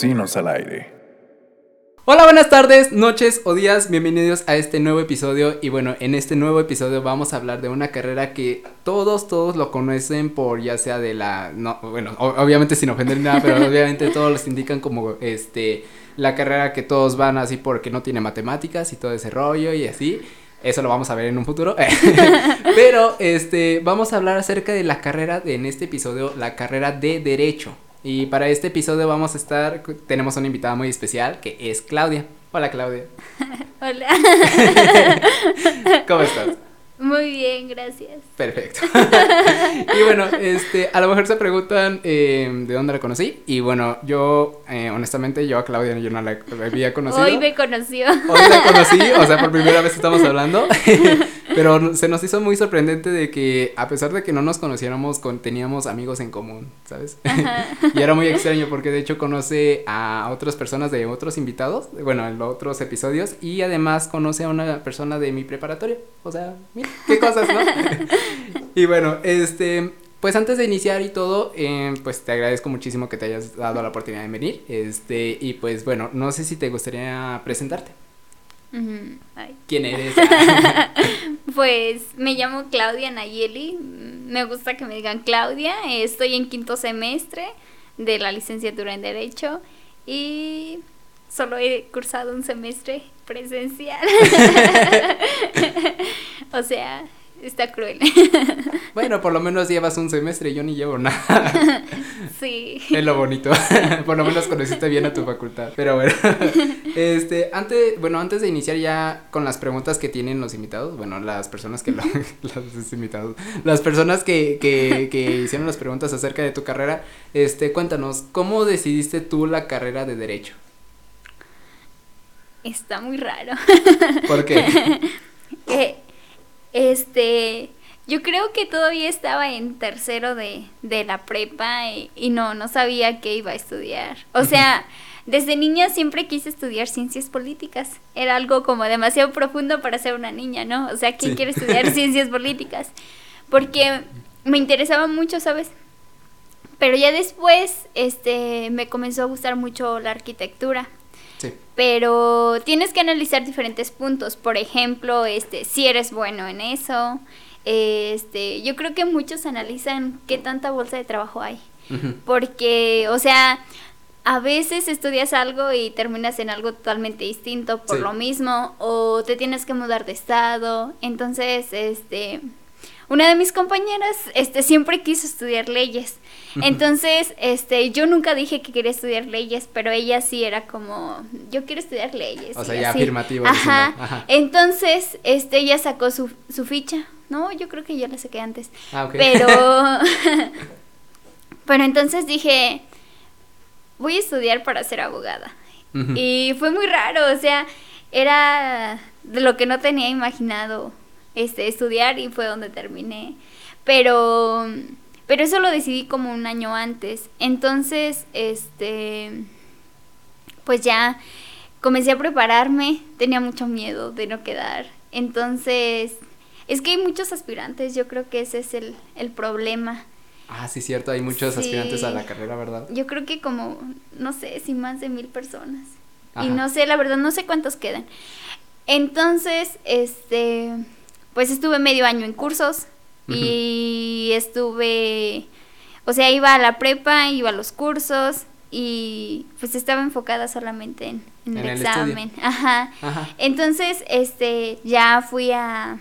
Vecinos al Aire. Hola, buenas tardes, noches o días, bienvenidos a este nuevo episodio y bueno, en este nuevo episodio vamos a hablar de una carrera que todos, todos lo conocen por ya sea de la, no, bueno, obviamente sin ofender nada, pero obviamente todos los indican como este, la carrera que todos van así porque no tiene matemáticas y todo ese rollo y así. Eso lo vamos a ver en un futuro. Pero este vamos a hablar acerca de la carrera de, en este episodio, la carrera de derecho. Y para este episodio vamos a estar, tenemos una invitada muy especial que es Claudia. Hola Claudia. Hola. ¿Cómo estás? Muy bien, gracias. Perfecto. y bueno, este, a lo mejor se preguntan eh, de dónde la conocí. Y bueno, yo, eh, honestamente, yo a Claudia yo no la había conocido. Hoy me conoció. Hoy la conocí, o sea, por primera vez estamos hablando. Pero se nos hizo muy sorprendente de que, a pesar de que no nos conociéramos, con, teníamos amigos en común, ¿sabes? y era muy extraño porque de hecho conoce a otras personas de otros invitados, bueno, en los otros episodios. Y además conoce a una persona de mi preparatoria. O sea, mira qué cosas, ¿no? y bueno, este, pues antes de iniciar y todo, eh, pues te agradezco muchísimo que te hayas dado la oportunidad de venir. Este, y pues bueno, no sé si te gustaría presentarte. ¿Quién eres? pues me llamo Claudia Nayeli. Me gusta que me digan Claudia. Estoy en quinto semestre de la licenciatura en Derecho y solo he cursado un semestre presencial. o sea, está cruel. bueno, por lo menos llevas un semestre, yo ni llevo nada. sí. Es lo bonito. por lo menos conociste bien a tu facultad. Pero bueno, este, antes, bueno, antes de iniciar ya con las preguntas que tienen los invitados, bueno, las personas que lo, los invitados, las personas que, que, que hicieron las preguntas acerca de tu carrera, este, cuéntanos, ¿cómo decidiste tú la carrera de Derecho? Está muy raro. ¿Por qué? Eh, este, yo creo que todavía estaba en tercero de, de la prepa y, y, no, no sabía qué iba a estudiar. O sea, desde niña siempre quise estudiar ciencias políticas. Era algo como demasiado profundo para ser una niña, ¿no? O sea, ¿quién quiere estudiar ciencias políticas? Porque me interesaba mucho, ¿sabes? Pero ya después, este, me comenzó a gustar mucho la arquitectura. Pero tienes que analizar diferentes puntos. Por ejemplo, este, si eres bueno en eso. Este, yo creo que muchos analizan qué tanta bolsa de trabajo hay. Uh -huh. Porque, o sea, a veces estudias algo y terminas en algo totalmente distinto por Sí. lo mismo. O te tienes que mudar de estado. Entonces, este. Una de mis compañeras, este, siempre quiso estudiar leyes. Entonces, este, yo nunca dije que quería estudiar leyes, pero ella sí era como, yo quiero estudiar leyes. O sea, ya así. afirmativo. Ajá. diciendo, ajá. Entonces, este, ella sacó su, su ficha. No, yo creo que yo la saqué antes. Ah, ok. Pero, pero entonces dije, voy a estudiar para ser abogada. Y fue muy raro, o sea, era de lo que no tenía imaginado este estudiar y fue donde terminé. Pero pero eso lo decidí como un año antes. Entonces, este pues ya comencé a prepararme, tenía mucho miedo de no quedar. Entonces, es que hay muchos aspirantes, yo creo que ese es el, el problema. Ah, sí, cierto, hay muchos Sí. aspirantes a la carrera, ¿verdad? Yo creo que como, no sé, si más de mil personas. Y no sé, la verdad, no sé cuántos quedan. Entonces, este, pues estuve medio año en cursos y estuve, o sea, iba a la prepa, iba a los cursos y pues estaba enfocada solamente en, en En el el examen. Ajá. Ajá. Entonces, este, ya fui a,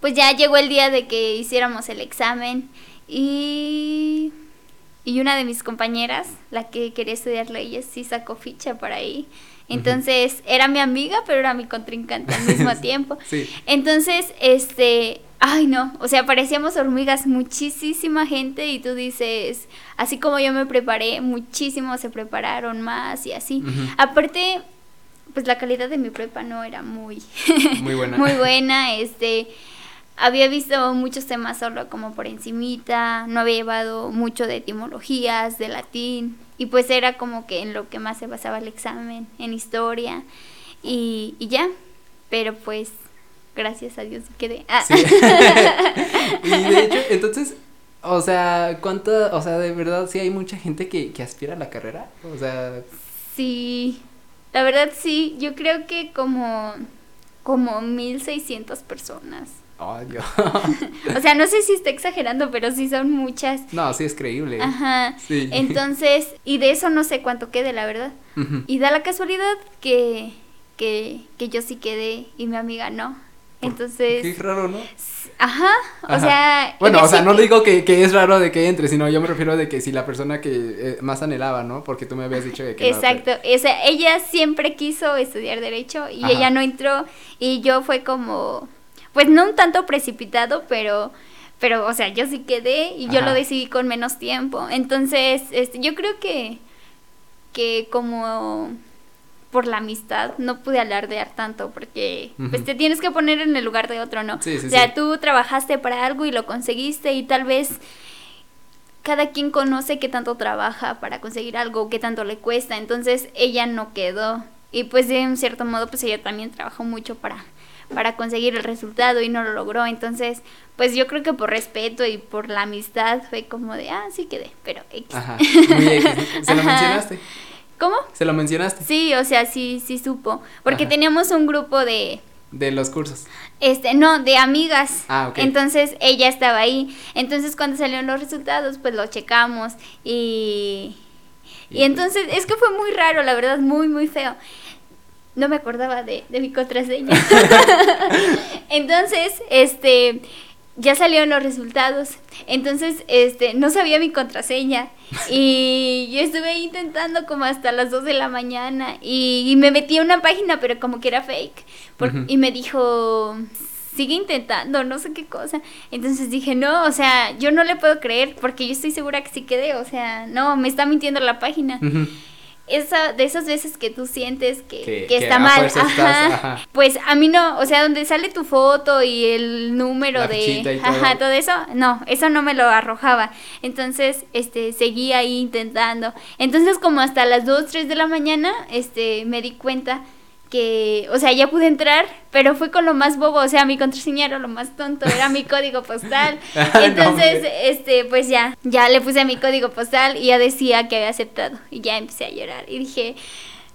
pues ya llegó el día de que hiciéramos el examen y, y una de mis compañeras, la que quería estudiar leyes, sí sacó ficha por ahí. Entonces, era mi amiga, pero era mi contrincante al mismo tiempo. Sí. Entonces, este, ay no, o sea, parecíamos hormigas, muchísima gente y tú dices, así como yo me preparé, muchísimos se prepararon más y así. Aparte, pues la calidad de mi prepa no era muy Muy buena. muy buena, este había visto muchos temas solo como por encimita, no había llevado mucho de etimologías, de latín, y pues era como que en lo que más se basaba el examen, en historia, y, y ya, pero pues gracias a Dios quedé. Ah. Sí. y de hecho, entonces, O sea, ¿cuánta, o sea, de verdad sí hay mucha gente que, que aspira a la carrera? O sea, Sí, la verdad sí, yo creo que como, como 1600 personas. Ay, Dios. O sea, no sé si está exagerando, pero sí son muchas. No, sí es creíble. Ajá. Sí. Entonces, y de eso no sé cuánto quede, la verdad. Y da la casualidad que, que, que yo sí quedé y mi amiga no. Qué Entonces, raro, ¿no? ajá, o sea... Bueno, o sea, sí no que- digo que, que es raro de que entre, sino yo me refiero de que si la persona que eh, más anhelaba, ¿no? Porque tú me habías dicho de que no, Exacto, o sea, ella siempre quiso estudiar derecho y Ajá. ella no entró y yo fue como, pues no un tanto precipitado, pero, pero, o sea, yo sí quedé y yo lo decidí con menos tiempo. Entonces, este, yo creo que, que como por la amistad no pude alardear tanto porque pues te tienes que poner en el lugar de otro, ¿no? Sí, sí, o sea, sí. tú trabajaste para algo y lo conseguiste y tal vez cada quien conoce qué tanto trabaja para conseguir algo, qué tanto le cuesta, entonces ella no quedó y pues de un cierto modo pues ella también trabajó mucho para para conseguir el resultado y no lo logró, entonces pues yo creo que por respeto y por la amistad fue como de, ah, sí quedé, pero X. Ajá, muy X. ¿Se lo Ajá. mencionaste? ¿Cómo? ¿Se lo mencionaste? Sí, o sea, sí, sí supo, porque Ajá. teníamos un grupo de, De los cursos. Este, no, de amigas. Ah, ok. Entonces ella estaba ahí. Entonces cuando salieron los resultados, pues lo checamos y y Y- entonces es que fue muy raro, la verdad, muy muy feo. No me acordaba de, de mi contraseña. entonces, este, ya salieron los resultados. Entonces, este, no sabía mi contraseña. Y yo estuve intentando como hasta las 2 de la mañana. Y, y me metí a una página, pero como que era fake. Por-. Y me dijo, sigue intentando, no sé qué cosa. Entonces dije, no, o sea, yo no le puedo creer porque yo estoy segura que sí quedé. O sea, no, me está mintiendo la página. Esa de esas veces que tú sientes que, Que- está mal, estás, ajá, pues a mí no, o sea, donde sale tu foto y el número La de, todo. ajá, todo. eso, no, eso no me lo arrojaba, entonces, este, seguí ahí intentando, entonces como hasta las 2, 3 de la mañana, este, me di cuenta que, o sea, ya pude entrar, pero fue con lo más bobo, o sea, mi contraseña era lo más tonto, era mi código postal. No, Entonces, este, pues ya, ya le puse mi código postal y ya decía que había aceptado y ya empecé a llorar y dije,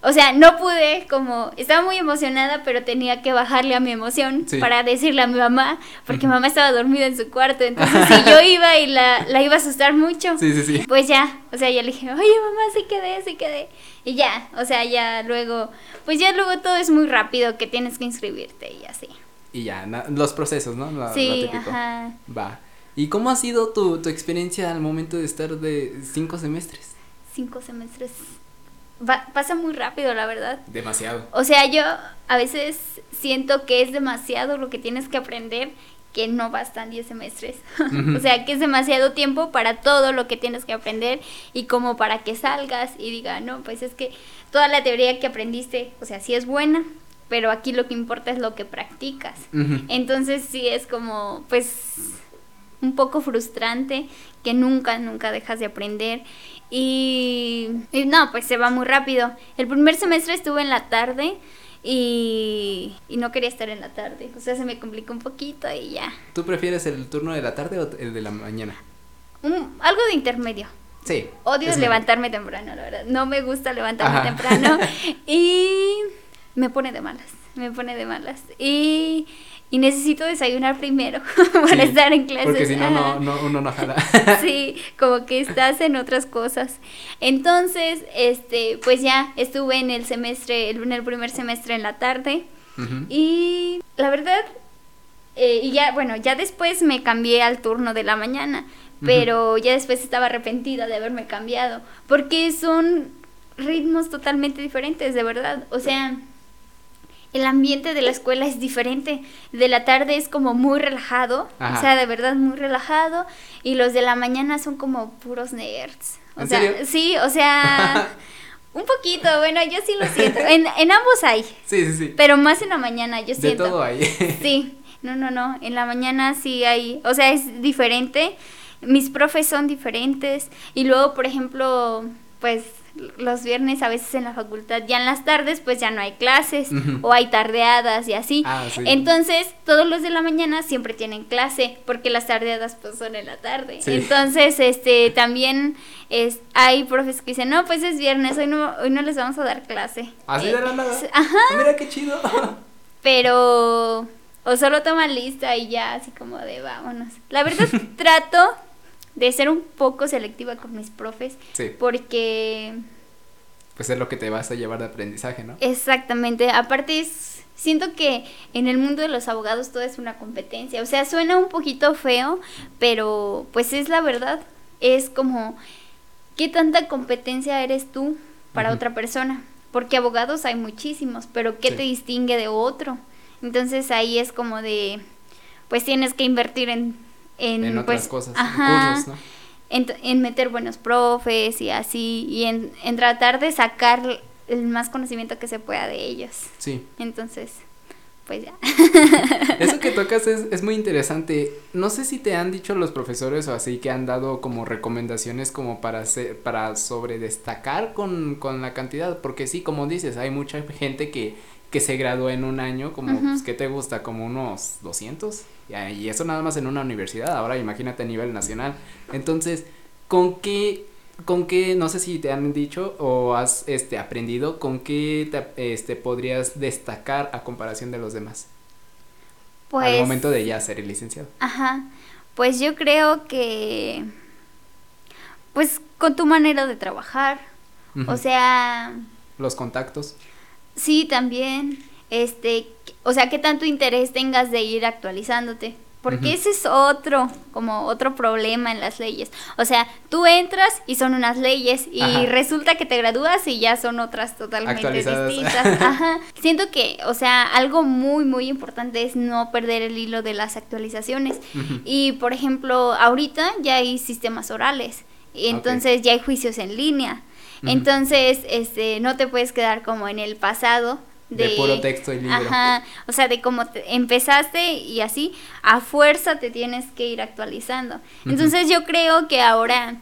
o sea, no pude, como, estaba muy emocionada, pero tenía que bajarle a mi emoción Sí. para decirle a mi mamá, porque mamá estaba dormida en su cuarto, entonces si yo iba y la, la iba a asustar mucho, Sí, sí, sí. pues ya, o sea, ya le dije, oye mamá, sí quedé, sí quedé. Y ya, o sea, ya luego, pues ya luego todo es muy rápido que tienes que inscribirte y así. Y ya, na- los procesos, ¿no? Sí, ajá. Va. ¿Y cómo ha sido tu, tu experiencia al momento de estar de cinco semestres? Cinco semestres. Va- pasa muy rápido, la verdad. Demasiado. O sea, yo a veces siento que es demasiado lo que tienes que aprender, que no bastan 10 semestres. O sea, que es demasiado tiempo para todo lo que tienes que aprender y como para que salgas y diga, no, pues es que toda la teoría que aprendiste, o sea, sí es buena, pero aquí lo que importa es lo que practicas. Entonces sí es como, pues, un poco frustrante que nunca, nunca dejas de aprender. Y, y no, pues se va muy rápido. El primer semestre estuve en la tarde y, y no quería estar en la tarde. O sea, se me complicó un poquito y ya. ¿Tú prefieres el turno de la tarde o el de la mañana? Un- algo de intermedio. Sí. Odio levantarme temprano, la verdad. No me gusta levantarme Ajá. temprano. Y me pone de malas. Me pone de malas. Y, y necesito desayunar primero para Sí, estar en clases. Porque si no, no, uno no jala. Sí, como que estás en otras cosas. Entonces, este, pues ya estuve en el semestre, en el primer semestre en la tarde. Y la verdad, eh, y ya, bueno, ya después me cambié al turno de la mañana, pero ya después estaba arrepentida de haberme cambiado, porque son ritmos totalmente diferentes, de verdad. O sea, el ambiente de la escuela es diferente. De la tarde es como muy relajado, Ajá. o sea, de verdad muy relajado, y los de la mañana son como puros nerds. O ¿En sea, serio? sí, o sea, un poquito, bueno, yo sí lo siento. En, en ambos hay. Sí, sí, sí. Pero más en la mañana, yo de siento. todo ahí. Sí, no, no, no. En la mañana sí hay. O sea, es diferente. Mis profes son diferentes. Y luego, por ejemplo, pues los viernes a veces en la facultad, ya en las tardes pues ya no hay clases o hay tardeadas y así. Ah, sí. Entonces, todos los de la mañana siempre tienen clase porque las tardeadas pues son en la tarde. Sí. Entonces, este también es hay profes que dicen, "No, pues es viernes, hoy no hoy no les vamos a dar clase." Así Eh, de la nada. s- Ajá, Mira qué chido. pero o solo toman lista y ya así como de vámonos. La verdad trato de ser un poco selectiva con mis profes Sí, porque pues es lo que te vas a llevar de aprendizaje, ¿no? exactamente, aparte es siento que en el mundo de los abogados todo es una competencia, o sea, suena un poquito feo, pero pues es la verdad, es como qué tanta competencia eres tú para otra persona, porque abogados hay muchísimos, pero qué Sí. te distingue de otro. Entonces ahí es como de pues tienes que invertir en en, En otras pues, cosas, ajá, en cursos, ¿no? en, en meter buenos profes y así, y en, en tratar de sacar el más conocimiento que se pueda de ellos. Sí. Entonces, pues ya. Eso que tocas es, es muy interesante. No sé si te han dicho los profesores o así que han dado como recomendaciones como para hacer, para sobredestacar con, con la cantidad, porque sí, como dices, hay mucha gente que, que se graduó en un año, como, pues, ¿qué te gusta? Como unos 200. Y, y eso nada más en una universidad, ahora imagínate a nivel nacional. Entonces, ¿con qué, con qué, no sé si te han dicho o has este, aprendido, con qué te, este, podrías destacar a comparación de los demás? Pues, al momento de ya ser el licenciado. Ajá, pues yo creo que, pues con tu manera de trabajar, o sea, los contactos. Sí también, este, o sea, qué tanto interés tengas de ir actualizándote. Porque ese es otro, como otro problema en las leyes. O sea, tú entras y son unas leyes y Ajá. resulta que te gradúas y ya son otras totalmente distintas. Ajá. Siento que, o sea, algo muy, muy importante es no perder el hilo de las actualizaciones. Y por ejemplo, ahorita ya hay sistemas orales, y entonces ya hay juicios en línea. Entonces, este, no te puedes quedar como en el pasado De de, puro texto y libro. Ajá, o sea, de cómo te- empezaste y así, a fuerza te tienes que ir actualizando. Entonces, yo creo que ahora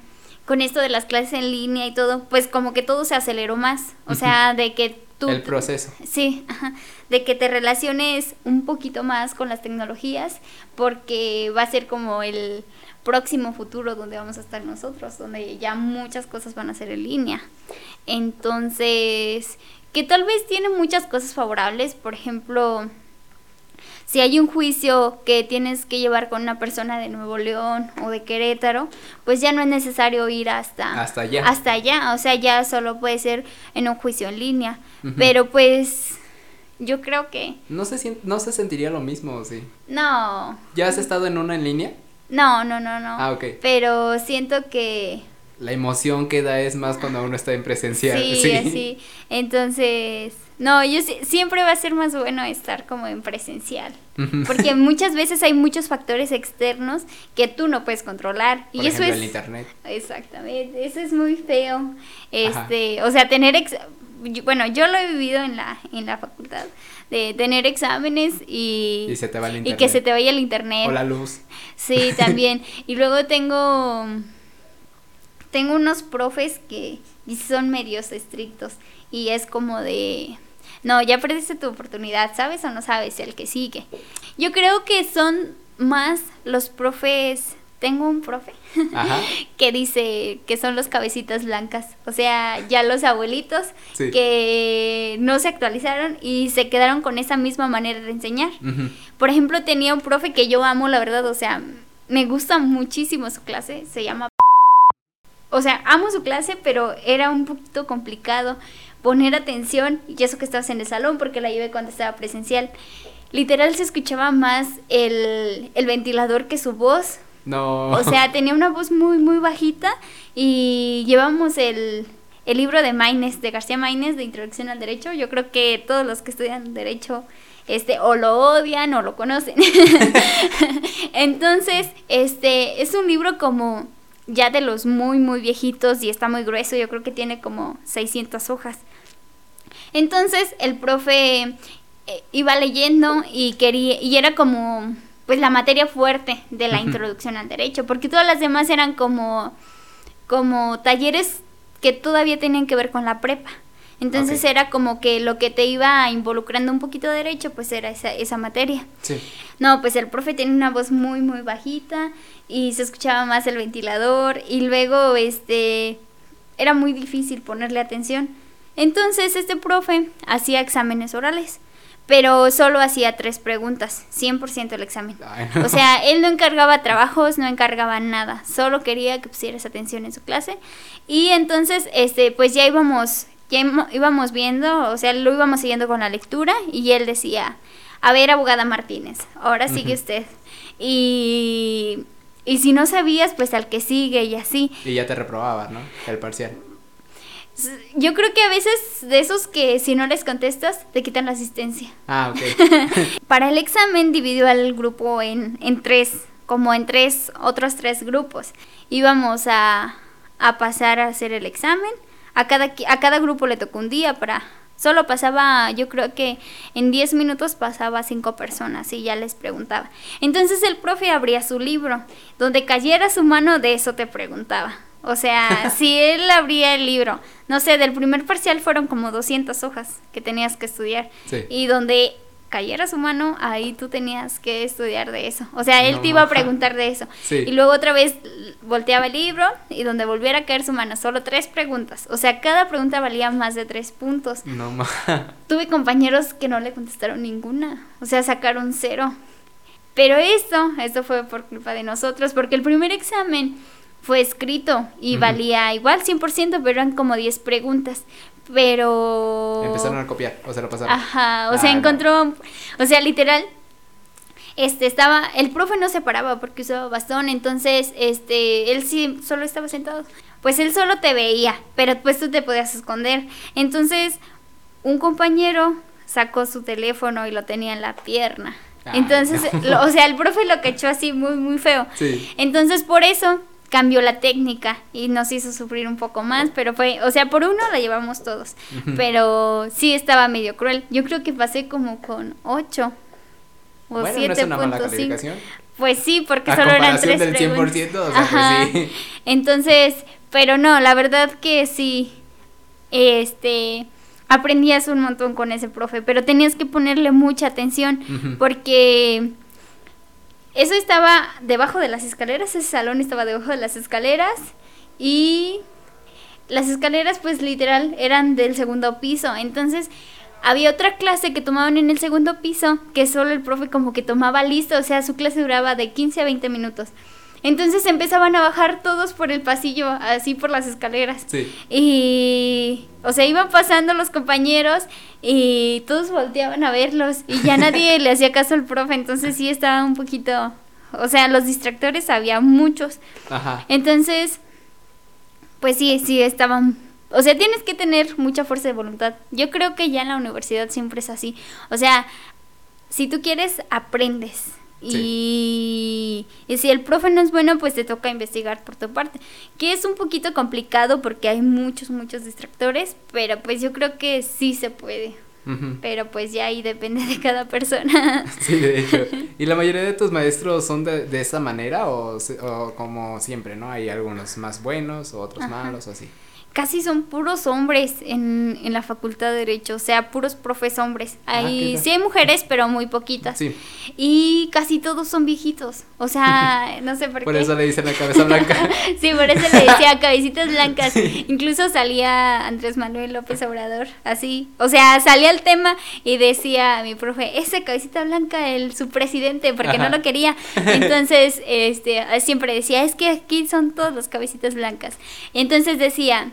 con esto de las clases en línea y todo, pues como que todo se aceleró más, o sea, de que tú el proceso. Sí, ajá, de que te relaciones un poquito más con las tecnologías, porque va a ser como el próximo futuro donde vamos a estar nosotros, donde ya muchas cosas van a ser en línea. Entonces, que tal vez tiene muchas cosas favorables, por ejemplo, si hay un juicio que tienes que llevar con una persona de Nuevo León o de Querétaro, pues ya no es necesario ir hasta Hasta allá. Hasta allá, o sea, ya solo puede ser en un juicio en línea. Pero pues yo creo que No se, no se sentiría lo mismo, sí. no. ¿Ya has estado en una en línea? No, no, no, no. Ah, ok. Pero siento que La emoción que da es más cuando uno está en presencial. sí, así. Entonces, no, yo sí- siempre va a ser más bueno estar como en presencial. Porque muchas veces hay muchos factores externos que tú no puedes controlar. Por y eso ejemplo, es el internet. Exactamente, eso es muy feo. Ajá. Este, o sea, tener ex- bueno, yo lo he vivido en la en la facultad de tener exámenes y Y se te va el y internet. que se te vaya el internet. O la luz. Sí, también. y luego tengo tengo unos profes que son medios estrictos y es como de no, ya perdiste tu oportunidad, ¿sabes o no sabes el que sigue? Yo creo que son más los profes tengo un profe Ajá. que dice que son los cabecitas blancas, o sea, ya los abuelitos Sí. que no se actualizaron y se quedaron con esa misma manera de enseñar. Por ejemplo, tenía un profe que yo amo, la verdad, o sea, me gusta muchísimo su clase, se llama... O sea, amo su clase, pero era un poquito complicado poner atención, y eso que estabas en el salón, porque la llevé cuando estaba presencial. Literal se escuchaba más el, el ventilador que su voz. No. O sea, tenía una voz muy, muy bajita y llevamos el, el libro de Maines, de García Maines, de Introducción al Derecho. Yo creo que todos los que estudian Derecho este, o lo odian o lo conocen. Entonces, este, es un libro como ya de los muy, muy viejitos y está muy grueso. Yo creo que tiene como 600 hojas. Entonces, el profe eh, iba leyendo y quería, y era como pues la materia fuerte de la introducción al derecho, porque todas las demás eran como, como talleres que todavía tenían que ver con la prepa. Entonces Ok. era como que lo que te iba involucrando un poquito de derecho, pues era esa, esa materia. Sí. No, pues el profe tenía una voz muy, muy bajita y se escuchaba más el ventilador y luego, este, era muy difícil ponerle atención. Entonces este profe hacía exámenes orales, pero solo hacía tres preguntas, 100% el examen. Ay, no. O sea, él no encargaba trabajos, no encargaba nada, solo quería que pusieras atención en su clase. Y entonces, este, pues ya íbamos, ya íbamos viendo, o sea, lo íbamos siguiendo con la lectura y él decía, a ver, abogada Martínez, ahora sigue usted. Y, y si no sabías, pues al que sigue y así. Y ya te reprobaba, ¿no? El parcial. Yo creo que a veces de esos que si no les contestas, te quitan la asistencia. Ah, ok. Para el examen dividió al grupo en, en tres, como en tres, otros tres grupos. Íbamos a, a pasar a hacer el examen. A cada, a cada grupo le tocó un día para... Solo pasaba, yo creo que en 10 minutos pasaba cinco personas y ya les preguntaba. Entonces el profe abría su libro. Donde cayera su mano, de eso te preguntaba. O sea, si él abría el libro, no sé, del primer parcial fueron como 200 hojas que tenías que estudiar. Sí. Y donde cayera su mano, ahí tú tenías que estudiar de eso. O sea, él No. te iba a preguntar de eso. Sí. Y luego otra vez volteaba el libro y donde volviera a caer su mano, solo tres preguntas. O sea, cada pregunta valía más de tres puntos. No ma. Tuve compañeros que no le contestaron ninguna. O sea, sacaron cero. Pero esto, esto fue por culpa de nosotros, porque el primer examen fue escrito y valía igual 100%, pero eran como 10 preguntas. Pero... Empezaron a copiar, o se lo pasaron. Ajá, o Ah, sea, no. encontró, o sea, literal, este, estaba, el profe no se paraba porque usaba bastón, entonces, este, él sí solo estaba sentado, pues él solo te veía, pero pues tú te podías esconder, entonces, un compañero sacó su teléfono y lo tenía en la pierna, entonces, no. lo- o sea, el profe lo cachó así muy, muy feo, Sí. entonces, por eso cambió la técnica y nos hizo sufrir un poco más, pero fue, o sea, por uno la llevamos todos, pero sí estaba medio cruel. Yo creo que pasé como con 8 o Bueno, no es 7.5. una mala calificación. Pues sí, porque A solo eran tres del preguntas. 100%, o sea, Ajá. pues sí. Entonces, pero no, la verdad que sí, este, aprendías un montón con ese profe, pero tenías que ponerle mucha atención porque eso estaba debajo de las escaleras, ese salón estaba debajo de las escaleras y las escaleras pues literal eran del segundo piso, entonces había otra clase que tomaban en el segundo piso que solo el profe como que tomaba listo, o sea, su clase duraba de 15 a 20 minutos. Entonces empezaban a bajar todos por el pasillo, así por las escaleras. Sí. Y, o sea, iban pasando los compañeros y todos volteaban a verlos y ya nadie le hacía caso al profe, entonces sí estaba un poquito, o sea, los distractores había muchos. Ajá. Entonces, pues sí, sí estaban, o sea, tienes que tener mucha fuerza de voluntad. Yo creo que ya en la universidad siempre es así. O sea, si tú quieres, aprendes. Y, y si el profe no es bueno, pues te toca investigar por tu parte. Que es un poquito complicado porque hay muchos, muchos distractores, pero pues yo creo que sí se puede. Pero pues ya ahí depende de cada persona. Sí, de hecho. ¿Y la mayoría de tus maestros son de, de esa manera o, o como siempre, no? Hay algunos más buenos o otros Ajá. malos o así. Casi son puros hombres en, en la facultad de Derecho, o sea, puros profes hombres. Ah, Hay, sí hay mujeres, pero muy poquitas. Sí, Y casi todos son viejitos. O sea, no sé por, por qué. eso le dicen la cabeza blanca. Sí, por eso le decía cabecitas blancas. Incluso salía Andrés Manuel López Obrador, así. O sea, salía el tema y decía mi profe, ese cabecita blanca, el su presidente, porque no lo quería. Entonces, este, siempre decía, es que aquí son todos los cabecitas blancas. Entonces decía,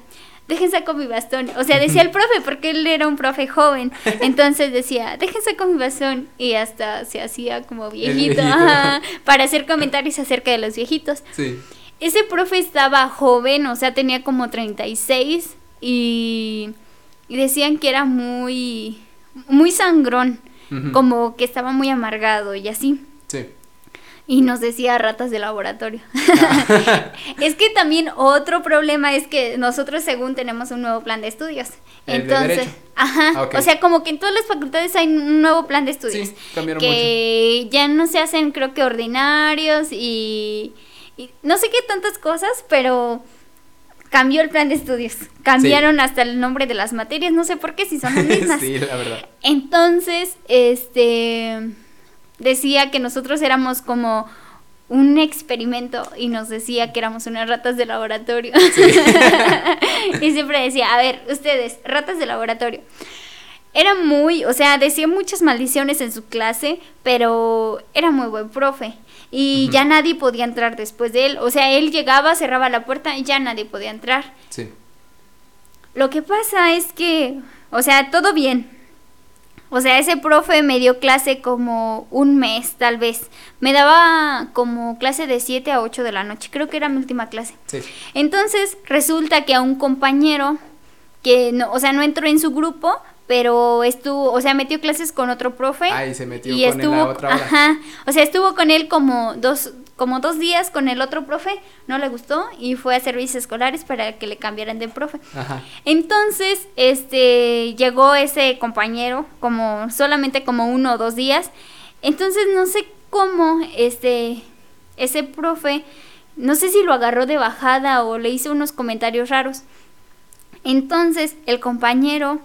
dejen saco mi bastón. O sea, decía el profe, porque él era un profe joven. Entonces decía, dejen saco mi bastón. Y hasta se hacía como viejito, viejito. ajá, para hacer comentarios acerca de los viejitos. Sí. Ese profe estaba joven, o sea, tenía como 36 y, y decían que era muy, muy sangrón, como que estaba muy amargado y así. Sí. Y nos decía ratas de laboratorio. es que también otro problema es que nosotros según tenemos un nuevo plan de estudios. ¿El de Entonces, ajá, Ah, o sea, como que en todas las facultades hay un nuevo plan de estudios. Sí, cambiaron que ya no se hacen creo que ordinarios y, y no sé qué tantas cosas, pero cambió el plan de estudios. Cambiaron hasta el nombre de las materias, no sé por qué, si son las mismas. sí, la verdad. Entonces, este decía que nosotros éramos como un experimento y nos decía que éramos unas ratas de laboratorio. y siempre decía, a ver, ustedes, ratas de laboratorio. Era muy, o sea, decía muchas maldiciones en su clase, pero era muy buen profe. Y ya nadie podía entrar después de él. O sea, él llegaba, cerraba la puerta y ya nadie podía entrar. Sí. Lo que pasa es que, o sea, todo bien, o sea, ese profe me dio clase como un mes, tal vez. Me daba como clase de 7 a 8 de la noche. Creo que era mi última clase. Sí. Entonces, resulta que a un compañero que no, o sea, no entró en su grupo, pero estuvo, o sea, metió clases con otro profe. Ah, y se metió y con estuvo, él a otra hora. Ajá. O sea, estuvo con él como dos, como dos días con el otro profe, no le gustó y fue a servicios escolares para que le cambiaran de profe. Ajá. Entonces, este, llegó ese compañero como solamente como uno o dos días. Entonces, no sé cómo, este, ese profe, no sé si lo agarró de bajada o le hizo unos comentarios raros. Entonces, el compañero,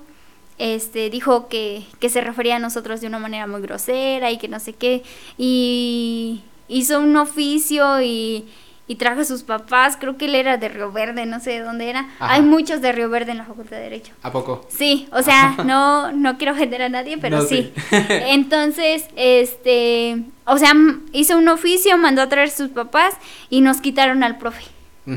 este, dijo que, que se refería a nosotros de una manera muy grosera y que no sé qué. Y hizo un oficio y, y trajo a sus papás, creo que él era de Río Verde, no sé de dónde era. Ajá. Hay muchos de Río Verde en la Facultad de Derecho. ¿A poco? Sí, o sea, no, no quiero ofender a nadie, pero No, sí. sí. Entonces, este, o sea, hizo un oficio, mandó a traer sus papás y nos quitaron al profe. O-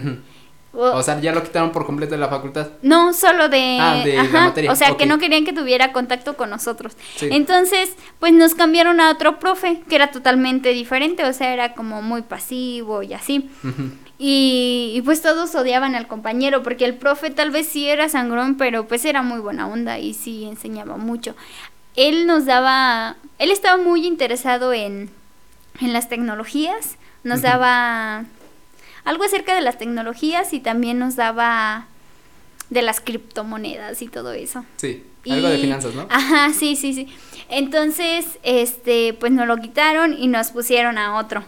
O sea, ya lo quitaron por completo de la facultad. no, solo de... Ah, de la ajá, materia, O sea, que no querían que tuviera contacto con nosotros. Sí. Entonces, pues nos cambiaron a otro profe que era totalmente diferente, o sea, era como muy pasivo y así. Y, y, pues todos odiaban al compañero, porque el profe tal vez sí era sangrón, pero pues era muy buena onda y sí enseñaba mucho. Él nos daba, él estaba muy interesado en, en las tecnologías, nos daba algo acerca de las tecnologías y también nos daba de las criptomonedas y todo eso. Sí. Algo de finanzas, ¿no? Ajá, sí, sí, sí. Entonces, este, pues nos lo quitaron y nos pusieron a otro.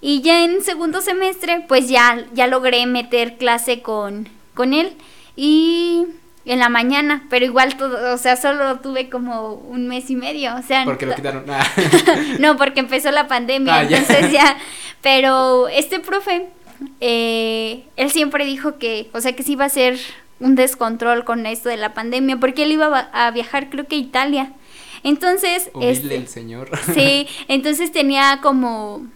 Y ya en segundo semestre, pues ya, ya logré meter clase con, con él. Y en la mañana, pero igual todo, o sea, solo tuve como un mes y medio. O sea, Porque lo quitaron. Ah. no, porque empezó la pandemia, Ah, ya. entonces ya. Pero este profe, eh, él siempre dijo que, o sea, que sí iba a ser un descontrol con esto de la pandemia, porque él iba a, viajar, creo que a Italia. Entonces, Humilde este, el señor. sí, entonces tenía como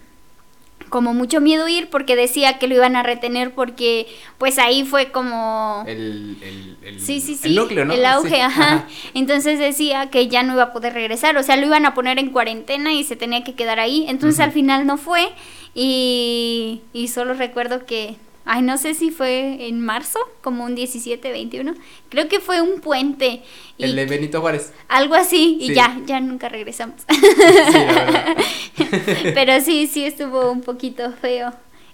como mucho miedo ir porque decía que lo iban a retener porque pues ahí fue como El, el, el, Sí, sí, sí. El núcleo, ¿no? El auge, Sí. ajá. Entonces decía que ya no iba a poder regresar. O sea, lo iban a poner en cuarentena y se tenía que quedar ahí. Entonces al final no fue. Y, y solo recuerdo que. Ay, no sé si fue en marzo, como un 17, 21. Creo que fue un puente. Y El de Benito Juárez. algo así. Y Sí. ya, ya nunca regresamos. Sí, la. Pero sí, sí estuvo un poquito feo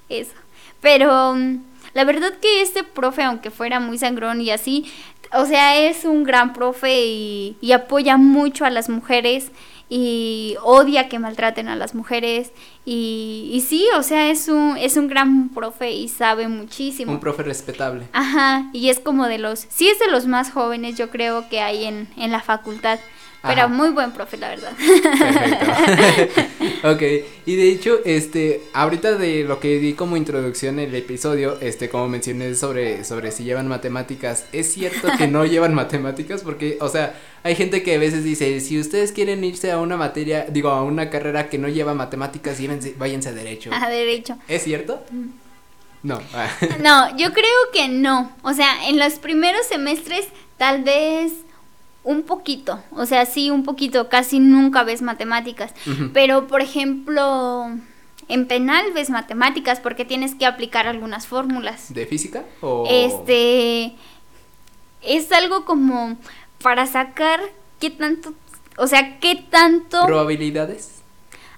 eso. Pero mm, la verdad que este profe, aunque fuera muy sangrón y así, o sea, es un gran profe y, y apoya mucho a las mujeres y odia que maltraten a las mujeres y, y sí, o sea, es un, es un gran profe y sabe muchísimo. Un profe respetable. Ajá, y es como de los, sí es de los más jóvenes yo creo que hay en, en la facultad, pero Ajá. muy buen profe la verdad. Perfecto. ok, y de hecho, este, ahorita de lo que di como introducción en el episodio, este, como mencioné sobre, sobre si llevan matemáticas, ¿es cierto que no llevan matemáticas? Porque, o sea, hay gente que a veces dice, si ustedes quieren irse a una materia, digo, a una carrera que no lleva matemáticas, llévense- váyanse a derecho. A derecho. ¿Es cierto? No. ah, No, yo creo que no. O sea, en los primeros semestres tal vez un poquito. O sea, sí, un poquito. Casi nunca ves matemáticas. Pero, por ejemplo, en penal ves matemáticas porque tienes que aplicar algunas fórmulas. ¿De física? O... Este es algo como para sacar qué tanto, o sea, qué tanto, ¿Probabilidades?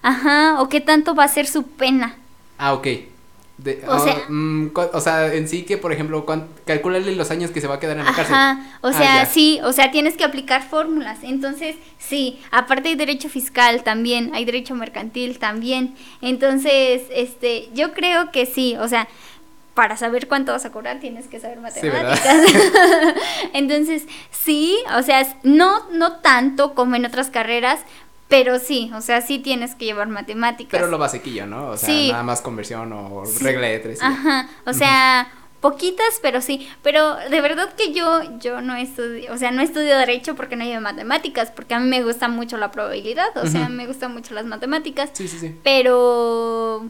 ajá, o qué tanto va a ser su pena. Ah, ok. De- O ah, sea- mm, cu- o sea, en sí que, por ejemplo, calcularle los años que se va a quedar en la cárcel. O Ah, sea, sí, o sea, tienes que aplicar fórmulas. Entonces, sí, aparte hay derecho fiscal también, hay derecho mercantil también. Entonces, este, yo creo que sí, o sea, para saber cuánto vas a cobrar tienes que saber matemáticas. Entonces, sí, o sea, es- no, no tanto como en otras carreras, pero sí, o sea, sí tienes que llevar matemáticas. Pero lo basiquillo, ¿no? O sea, Sí. nada más conversión o Sí. regla de tres. y. Ajá, o sea, poquitas, pero sí. Pero de verdad que yo, yo no estudio, o sea, no estudio derecho porque no llevo matemáticas, porque a mí me gusta mucho la probabilidad, o sea, me gustan mucho las matemáticas, Sí, sí, sí. pero,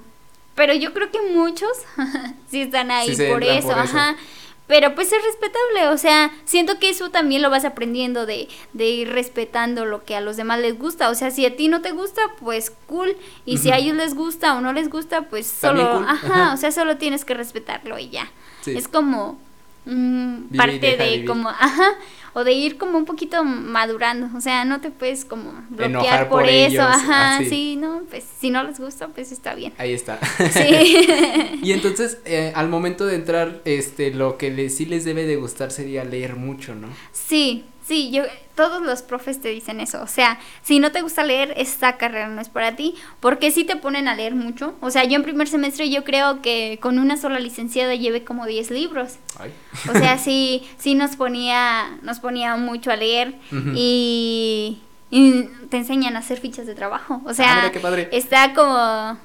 pero yo creo que muchos sí están ahí Sí por, eso, por eso. ajá. Pero pues es respetable, o sea, siento que eso también lo vas aprendiendo de, de ir respetando lo que a los demás les gusta. O sea, si a ti no te gusta, pues cool. Y si a ellos les gusta o no les gusta, pues solo, cool, ajá, ajá. o sea, solo tienes que respetarlo y ya. Sí. Es como mm, parte de vivir. como, ajá, o de ir como un poquito madurando. O sea, no te puedes como bloquear Enojar por, por eso, ajá, ah, sí. sí, no, pues si no les gusta, pues está bien. Ahí está. Sí. y entonces, eh, al momento de entrar, este, lo que le, sí les debe de gustar sería leer mucho, ¿no? Sí, sí, yo todos los profes te dicen eso, o sea, si no te gusta leer, esta carrera no es para ti, porque sí te ponen a leer mucho. O sea, yo en primer semestre yo creo que con una sola licenciada llevé como 10 libros. Ay. O sea, sí sí nos ponía nos ponía mucho a leer y y te enseñan a hacer fichas de trabajo. O sea, Ah, mira qué padre. está como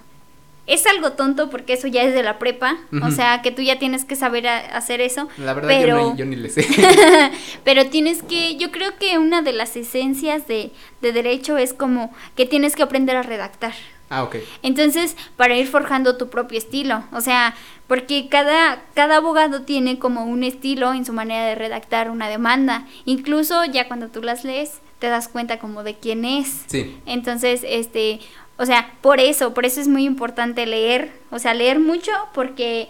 es algo tonto porque eso ya es de la prepa, o sea, que tú ya tienes que saber hacer eso. La verdad pero... yo, no, yo ni le sé. Pero tienes que, yo creo que una de las esencias de, de derecho es como que tienes que aprender a redactar. ah, ok. Entonces, para ir forjando tu propio estilo, o sea, porque cada, cada abogado tiene como un estilo en su manera de redactar una demanda. Incluso ya cuando tú las lees, te das cuenta como de quién es. Sí. Entonces, este, o sea, por eso, por eso es muy importante leer, o sea, leer mucho porque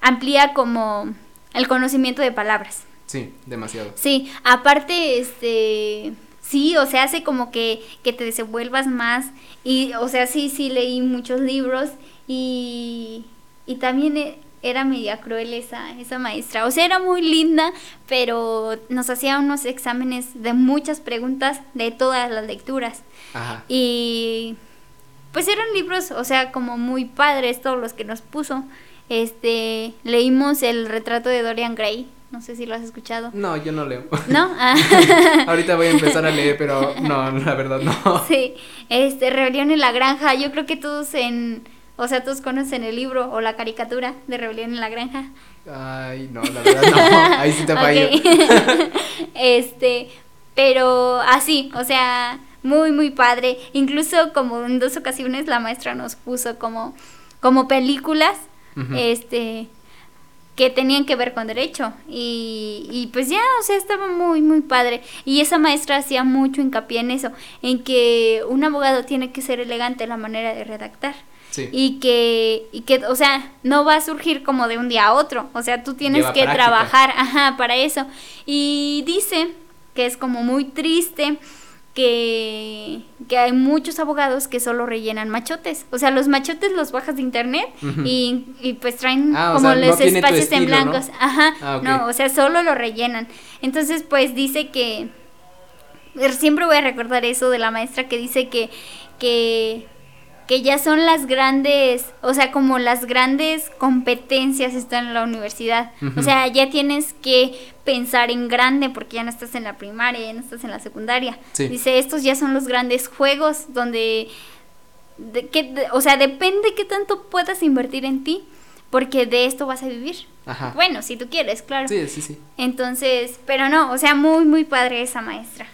amplía como el conocimiento de palabras. Sí, demasiado. Sí, aparte, este, sí, o sea, hace como que, que te desenvuelvas más y, o sea, sí, sí, leí muchos libros y, y también e- era media cruel esa, esa maestra, o sea, era muy linda, pero nos hacía unos exámenes de muchas preguntas de todas las lecturas Ajá. y pues eran libros, o sea, como muy padres todos los que nos puso. Este, leímos el retrato de Dorian Gray, no sé si lo has escuchado. No, yo no leo. ¿No? Ah, Ahorita voy a empezar a leer, pero no, la verdad no. sí, este, Rebelión en la Granja, yo creo que todos en, o sea, todos conocen el libro o la caricatura de Rebelión en la Granja. Ay, no, la verdad no. Ahí sí te fallo. Ok. este, pero así, o sea, muy, muy padre. Incluso como en dos ocasiones la maestra nos puso como, como películas, este, que tenían que ver con derecho. Y, y pues ya, o sea, estaba muy, muy padre. Y esa maestra hacía mucho hincapié en eso, en que un abogado tiene que ser elegante en la manera de redactar. Sí. Y que, y que, o sea, no va a surgir como de un día a otro. O sea, tú tienes Lleva que práctica. trabajar, ajá, para eso. Y dice que es como muy triste que, que hay muchos abogados que solo rellenan machotes. O sea, los machotes los bajas de internet y, y pues traen Ah, o como sea, no los tu espacios en ¿no? blancos. Ajá. Ah. No, o sea, solo lo rellenan. Entonces, pues dice que siempre voy a recordar eso de la maestra que dice que que que ya son las grandes, o sea, como las grandes competencias están en la universidad. O sea, ya tienes que pensar en grande porque ya no estás en la primaria, ya no estás en la secundaria. Sí. Dice, estos ya son los grandes juegos donde, de, que, de- o sea, depende qué tanto puedas invertir en ti, porque de esto vas a vivir. Ajá. Bueno, si tú quieres, claro. Sí, sí, sí. Entonces, pero no, o sea, muy, muy padre esa maestra.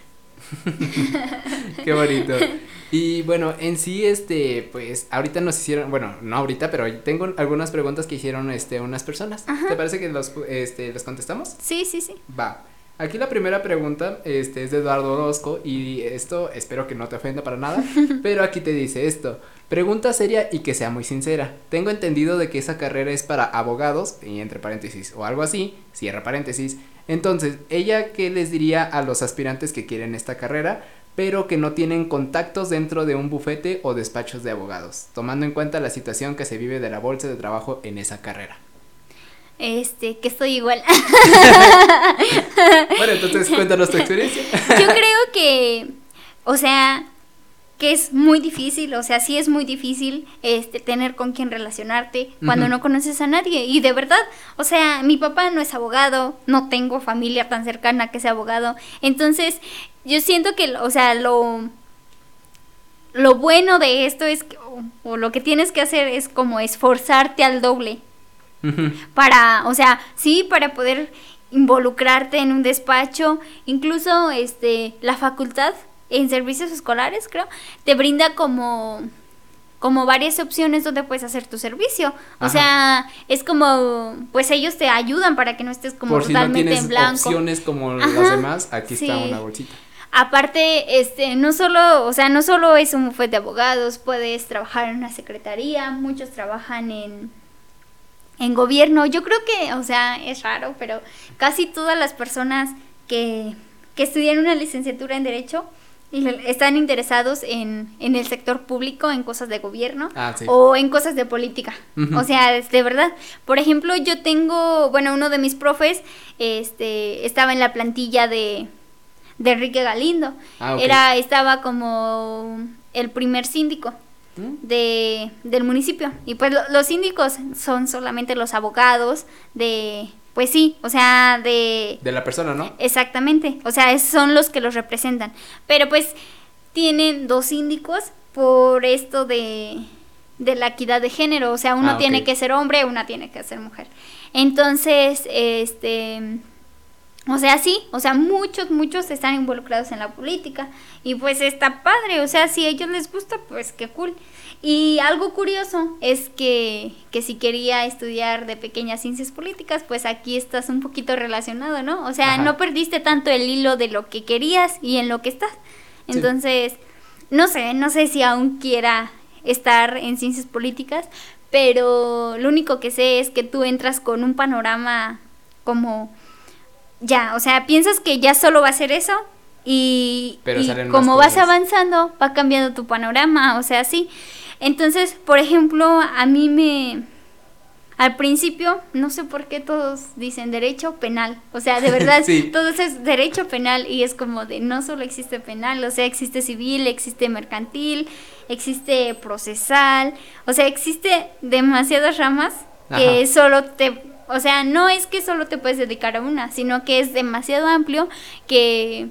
Qué bonito. Y bueno, en sí, este, pues, ahorita nos hicieron, bueno, no ahorita, pero tengo algunas preguntas que hicieron, este, unas personas. Ajá. ¿Te parece que los, este, los contestamos? Sí, sí, sí. Va. Aquí la primera pregunta este, es de Eduardo Orozco y esto espero que no te ofenda para nada, pero aquí te dice esto. Pregunta seria y que sea muy sincera. Tengo entendido de que esa carrera es para abogados, y entre paréntesis, o algo así, cierra paréntesis. Entonces, ¿ella qué les diría a los aspirantes que quieren esta carrera, pero que no tienen contactos dentro de un bufete o despachos de abogados, tomando en cuenta la situación que se vive de la bolsa de trabajo en esa carrera? Este, que estoy igual. Bueno, entonces cuéntanos tu experiencia. Yo creo que, o sea, que es muy difícil, o sea, sí es muy difícil este tener con quién relacionarte cuando no conoces a nadie. Y de verdad, o sea, mi papá no es abogado, no tengo familia tan cercana que sea abogado, entonces yo siento que, o sea, lo lo bueno de esto es que, o, lo que tienes que hacer es como esforzarte al doble. Para, o sea, sí, para poder involucrarte en un despacho, incluso este la facultad en servicios escolares, creo, te brinda como como varias opciones donde puedes hacer tu servicio. O sea, es como, pues ellos te ayudan para que no estés como totalmente en blanco. opciones como las demás, aquí está una bolsita. Aparte, este, no solo, o sea, no solo es un bufete de abogados, puedes trabajar en una secretaría, muchos trabajan en, en gobierno. Yo creo que, o sea, es raro, pero casi todas las personas que, que estudian una licenciatura en Derecho están interesados en, en el sector público, en cosas de gobierno ah, o en cosas de política. O sea, de verdad. Por ejemplo, yo tengo, bueno, uno de mis profes este, estaba en la plantilla de, de Enrique Galindo. Ah, Era, estaba como el primer síndico. ¿Mm? De, del municipio y pues los síndicos son solamente los abogados de pues sí, o sea, de... De la persona, ¿no? Exactamente, o sea, son los que los representan. Pero pues tienen dos síndicos por esto de, de la equidad de género, o sea, uno ah, tiene que ser hombre, una tiene que ser mujer. Entonces, este... O sea, sí, o sea, muchos, muchos están involucrados en la política y pues está padre, o sea, si a ellos les gusta, pues qué cool. Y algo curioso es que, que si quería estudiar de pequeñas ciencias políticas, pues aquí estás un poquito relacionado, ¿no? O sea, no perdiste tanto el hilo de lo que querías y en lo que estás. Entonces, no sé, no sé si aún quiera estar en ciencias políticas, pero lo único que sé es que tú entras con un panorama como ya, o sea, piensas que ya solo va a ser eso y, y como vas avanzando va cambiando tu panorama, o sea, sí. Entonces, por ejemplo, a mí me... Al principio, no sé por qué todos dicen derecho penal. O sea, de verdad, todos es derecho penal y es como de no solo existe penal, o sea, existe civil, existe mercantil, existe procesal, o sea, existe demasiadas ramas que solo te, o sea, no es que solo te puedes dedicar a una, sino que es demasiado amplio que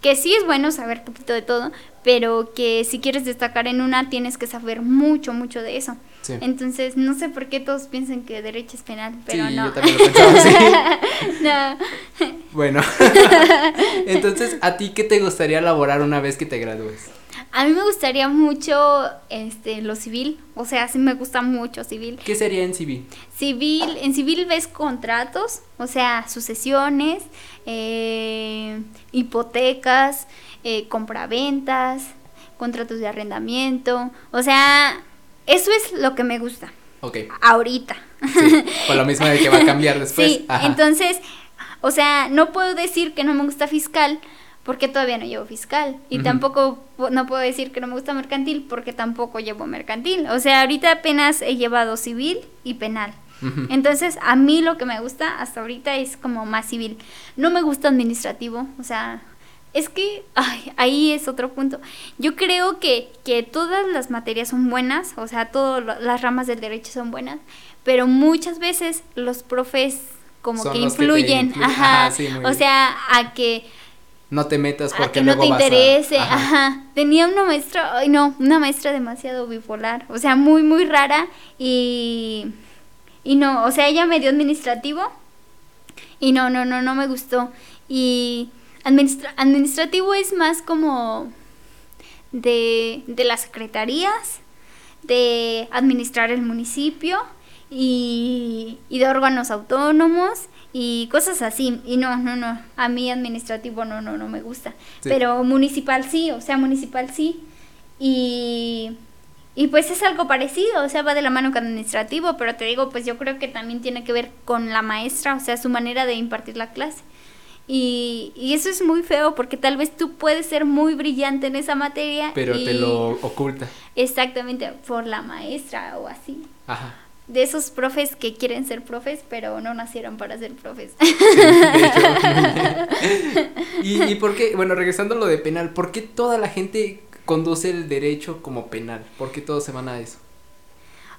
que sí es bueno saber poquito de todo, pero que si quieres destacar en una tienes que saber mucho, mucho de eso. Entonces, no sé por qué todos piensan que derecho es penal, pero no. Yo también lo pensaba no. Bueno, entonces, ¿a ti qué te gustaría elaborar una vez que te gradúes? A mí me gustaría mucho este lo civil, o sea, sí me gusta mucho civil. ¿Qué sería en civil? Civil, en civil ves contratos, o sea, sucesiones, eh, hipotecas, eh, compraventas, contratos de arrendamiento, o sea, eso es lo que me gusta. Ok. Ahorita. Sí, por lo mismo de que va a cambiar después. Sí, entonces, o sea, no puedo decir que no me gusta fiscal porque todavía no llevo fiscal. Y tampoco no puedo decir que no me gusta mercantil porque tampoco llevo mercantil. O sea, ahorita apenas he llevado civil y penal. Entonces, a mí lo que me gusta hasta ahorita es como más civil. No me gusta administrativo, o sea, es que ay, ahí es otro punto. Yo creo que, que todas las materias son buenas, o sea, todas las ramas del derecho son buenas, pero muchas veces los profes como que influyen, ajá, o sea, a que no te metas porque a que no te interese, ajá. Tenía una maestra, ay no, una maestra demasiado bipolar, o sea, muy muy rara y y no, o sea, ella me dio administrativo y no, no, no, no me gustó y administrativo es más como de de las secretarías, de administrar el municipio y, y de órganos autónomos y cosas así. Y no, no, no, a mí administrativo no, no, no me gusta. Pero municipal sí, o sea, municipal sí. Y, y pues es algo parecido, o sea, va de la mano con administrativo, pero te digo, pues yo creo que también tiene que ver con la maestra, o sea, su manera de impartir la clase. Y, y eso es muy feo porque tal vez tú puedes ser muy brillante en esa materia. Pero te lo oculta. Exactamente, por la maestra o así. Ajá de esos profes que quieren ser profes, pero no nacieron para ser profes. ¿Y, ¿Y por qué? Bueno, regresando a lo de penal, ¿por qué toda la gente conduce el derecho como penal? ¿Por qué todos se van a eso?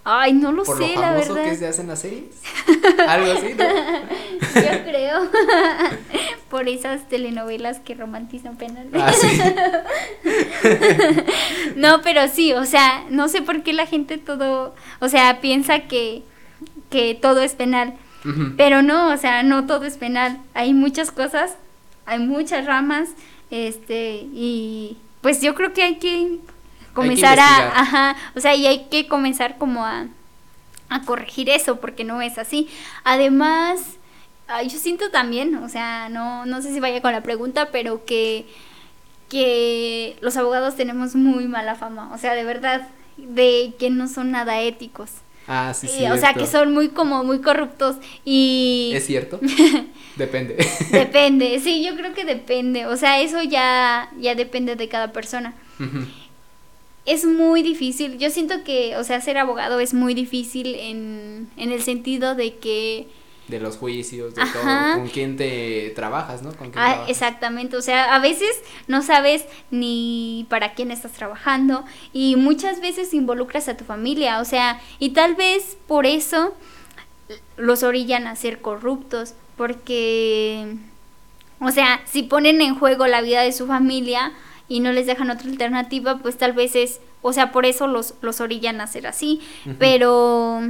Ay, no lo ¿Por sé, lo la verdad. que se hacen las series? Algo así, ¿no? Yo creo. Por esas telenovelas que romantizan penal. Ah, sí. No, pero sí, o sea, no sé por qué la gente todo, o sea, piensa que, que todo es penal. Pero no, o sea, no todo es penal. Hay muchas cosas, hay muchas ramas, este, y pues yo creo que hay que comenzar a, ajá, o sea, y hay que comenzar como a, a corregir eso, porque no es así. Además, yo siento también, o sea, no, no sé si vaya con la pregunta, pero que, que los abogados tenemos muy mala fama, o sea, de verdad, de que no son nada éticos. Ah, sí, sí. o sea, que son muy como muy corruptos y ¿Es cierto? Depende. depende, sí, yo creo que depende, o sea, eso ya ya depende de cada persona. Ujú. Es muy difícil, yo siento que, o sea, ser abogado es muy difícil en, en el sentido de que De los juicios, de todo. ¿Con quién te trabajas, no? ¿Con quién Ah, trabajas? exactamente, o sea, a veces no sabes ni para quién estás trabajando y muchas veces involucras a tu familia, o sea, y tal vez por eso los orillan a ser corruptos, porque, o sea, si ponen en juego la vida de su familia y no les dejan otra alternativa, pues tal vez es, o sea, por eso los, los orillan a ser así, pero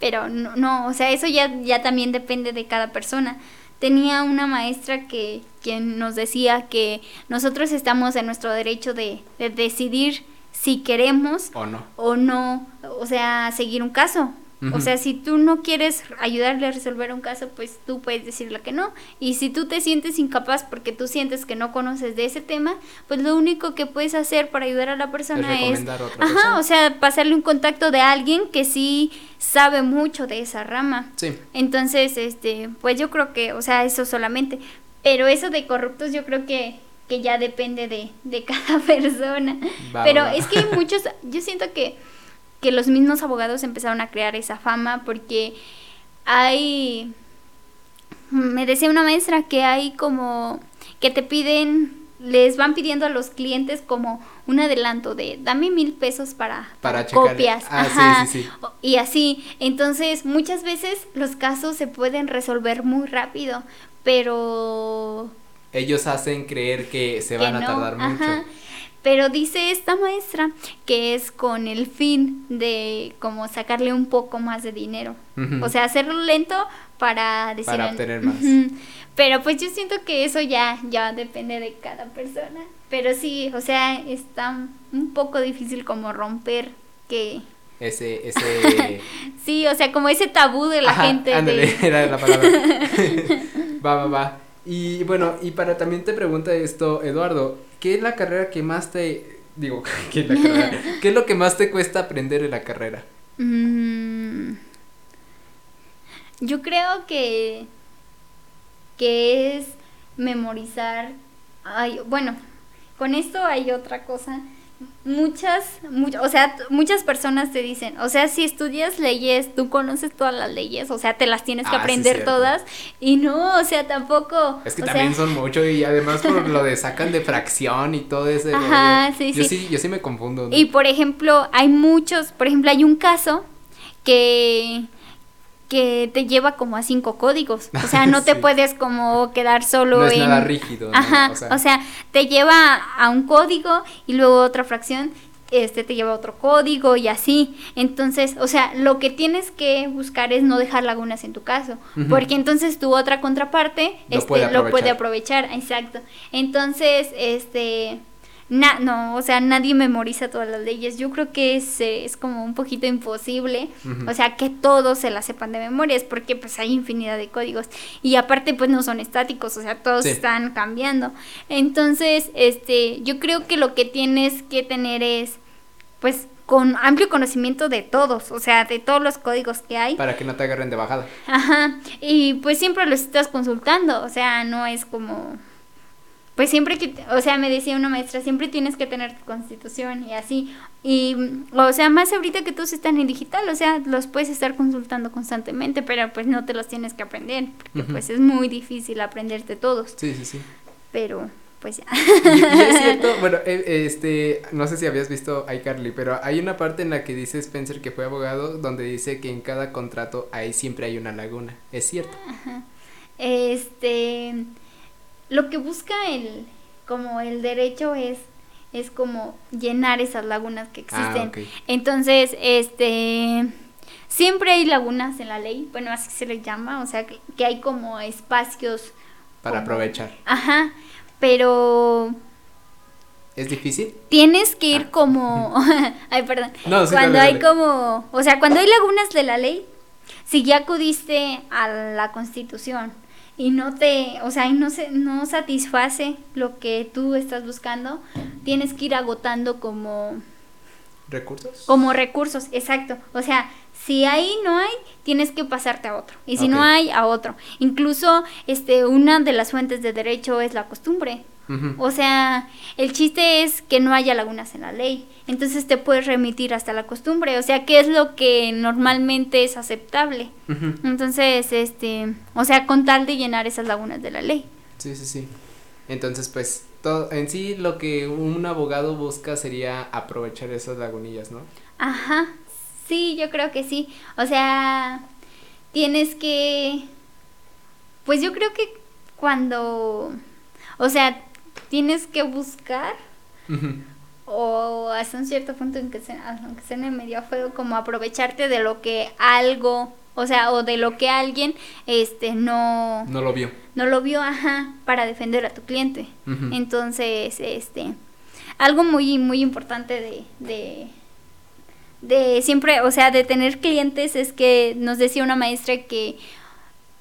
pero no, no, o sea, eso ya, ya también depende de cada persona. Tenía una maestra que, que nos decía que nosotros estamos en nuestro derecho de, de decidir si queremos ¿O no? o no, o sea, seguir un caso. O sea, si tú no quieres ayudarle a resolver un caso, pues tú puedes decirle que no. Y si tú te sientes incapaz porque tú sientes que no conoces de ese tema, pues lo único que puedes hacer para ayudar a la persona es, recomendar a otra ajá, persona. o sea, pasarle un contacto de alguien que sí sabe mucho de esa rama. Sí. Entonces, este, pues yo creo que, o sea, eso solamente. Pero eso de corruptos yo creo que, que ya depende de, de cada persona. Va, Pero va. es que hay muchos, yo siento que, que los mismos abogados empezaron a crear esa fama porque hay, me decía una maestra que hay como, que te piden, les van pidiendo a los clientes como un adelanto de dame mil pesos para, Para copias. Ah, Ajá. sí, sí. Y así, entonces muchas veces los casos se pueden resolver muy rápido, pero Ellos hacen creer que se que van a tardar mucho. Pero dice esta maestra que es con el fin de como sacarle un poco más de dinero. O sea, hacerlo lento para decir Para obtener más. Pero pues yo siento que eso ya ya depende de cada persona. Pero sí, o sea, está un poco difícil como romper que Ese, ese. sí, o sea, como ese tabú de la Ajá, gente ándale, de era la palabra. va, va, va. Y bueno, y para también te pregunta esto, Eduardo, ¿qué es la carrera que más te digo, ¿qué es la carrera? ¿Qué es lo que más te cuesta aprender en la carrera? Mm, yo creo que que es memorizar. Ay, bueno, con esto hay otra cosa. Muchas, much- o sea, muchas personas te dicen, o sea, si estudias leyes, tú conoces todas las leyes, o sea, te las tienes que Ah, aprender todas. Y no, o sea, tampoco. Es que también sea, son mucho y además por lo de sacan de fracción y todo ese Ajá, sí, yo sí. sí. Yo sí me confundo. ¿no? Y por ejemplo, hay muchos, por ejemplo, hay un caso que que te lleva como a cinco códigos. O sea, no te Sí. puedes como quedar solo No es en nada rígido, ¿no? Ajá, O sea- te lleva a un código y luego otra fracción este te lleva a otro código y así. Entonces, o sea, lo que tienes que buscar es no dejar lagunas en tu caso, porque entonces tu otra contraparte Lo este, puede lo puede aprovechar, exacto. Entonces, este na- no, o sea, nadie memoriza todas las leyes. Yo creo que es, eh, es como un poquito imposible, o sea, que todos se las sepan de memoria, es porque pues hay infinidad de códigos y aparte pues no son estáticos, o sea, todos Sí. están cambiando. Entonces, este, yo creo que lo que tienes que tener es pues con amplio conocimiento de todos, o sea, de todos los códigos que hay. Para que no te agarren de bajada. Ajá, y pues siempre los estás consultando, o sea, no es como pues siempre que, o sea, me decía una maestra, siempre tienes que tener tu constitución y así. Y, o sea, más ahorita que todos están en digital, o sea, los puedes estar consultando constantemente, pero pues no te los tienes que aprender, porque pues es muy difícil aprenderte todos. Sí, sí, sí. Pero, pues ya. Y, y es cierto, bueno, eh, este, no sé si habías visto iCarly, pero hay una parte en la que dice Spencer que fue abogado donde dice que en cada contrato ahí siempre hay una laguna. ¿Es cierto? Este, lo que busca el, como el derecho es, es como llenar esas lagunas que Ah, existen. Entonces, este, siempre hay lagunas en la ley, bueno, así se les llama, o sea, que, que hay como espacios, Para Como- aprovechar. ajá, pero ¿Es difícil? tienes que ir Ah. como, ay, perdón, No, sí, cuando hay como, o sea, cuando hay lagunas de la ley, si ya acudiste a la Constitución y no te, o sea, y no se, no satisface lo que tú estás buscando, tienes que ir agotando como ¿Recursos? como recursos, exacto. O sea, si ahí no hay, tienes que pasarte a otro. Y si no hay, a otro. Incluso, este, una de las fuentes de derecho es la costumbre. O sea, el chiste es que no haya lagunas en la ley. Entonces te puedes remitir hasta la costumbre. O sea, ¿qué es lo que normalmente es aceptable? Entonces, este, o sea, con tal de llenar esas lagunas de la ley. Sí, sí, sí. Entonces, pues, todo, en sí lo que un abogado busca sería aprovechar esas lagunillas, ¿no? Ajá, sí, yo creo que sí. O sea, tienes que, pues yo creo que cuando, o sea, tienes que buscar o hasta un cierto punto en que se, aunque suene medio feo, como aprovecharte de lo que algo, o sea, o de lo que alguien, este, no, No lo vio. no lo vio, ajá, para defender a tu cliente. Entonces, este, algo muy, muy importante de, de, de siempre, o sea, de tener clientes es que nos decía una maestra que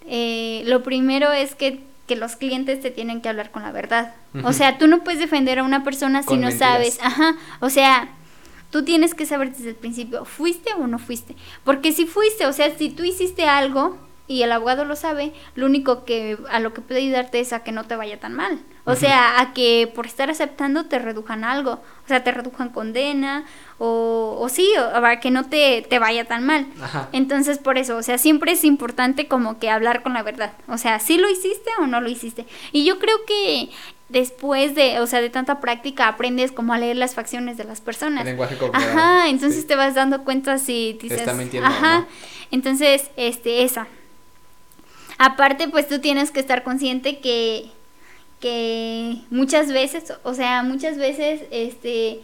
eh, lo primero es que, que los clientes te tienen que hablar con la verdad. O sea, tú no puedes defender a una persona si no mentiras. sabes, ajá, o sea, tú tienes que saber desde el principio, ¿fuiste o no fuiste? Porque si fuiste, o sea, si tú hiciste algo y el abogado lo sabe, lo único que a lo que puede ayudarte es a que no te vaya tan mal. O sea, a que por estar aceptando te redujan algo. O sea, te redujan condena o, o sí, o a que no te, te vaya tan mal. Ajá. Entonces, por eso, o sea, siempre es importante como que hablar con la verdad. O sea, si lo hiciste o no lo hiciste. Y yo creo que después de, o sea, de tanta práctica aprendes como a leer las facciones de las personas. El lenguaje corporal. Ajá, entonces Sí. te vas dando cuenta si dices, está mintiendo ajá. no. Entonces, este esa. Aparte, pues tú tienes que estar consciente que que muchas veces, o sea, muchas veces este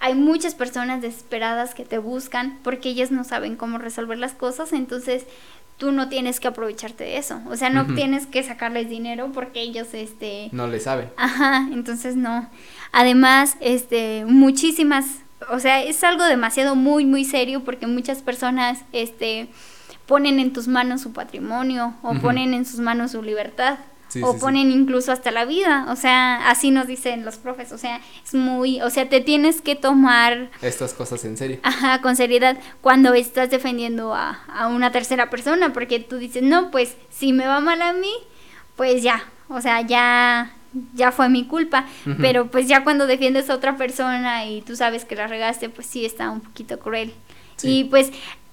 hay muchas personas desesperadas que te buscan porque ellas no saben cómo resolver las cosas, entonces tú no tienes que aprovecharte de eso. O sea, no tienes que sacarles dinero porque ellos este No le sabe. Ajá, entonces no. Además, este, muchísimas, o sea, es algo demasiado muy, muy serio porque muchas personas, este, ponen en tus manos su patrimonio o ponen en sus manos su libertad. Sí, o sí, sí. ponen incluso hasta la vida, o sea, así nos dicen los profes, o sea, es muy, o sea, te tienes que tomar Estas cosas en serio. Ajá, con seriedad cuando estás defendiendo a, a una tercera persona, porque tú dices, no, pues si me va mal a mí, pues ya, o sea, ya, ya fue mi culpa, pero pues ya cuando defiendes a otra persona y tú sabes que la regaste, pues sí está un poquito cruel. Y pues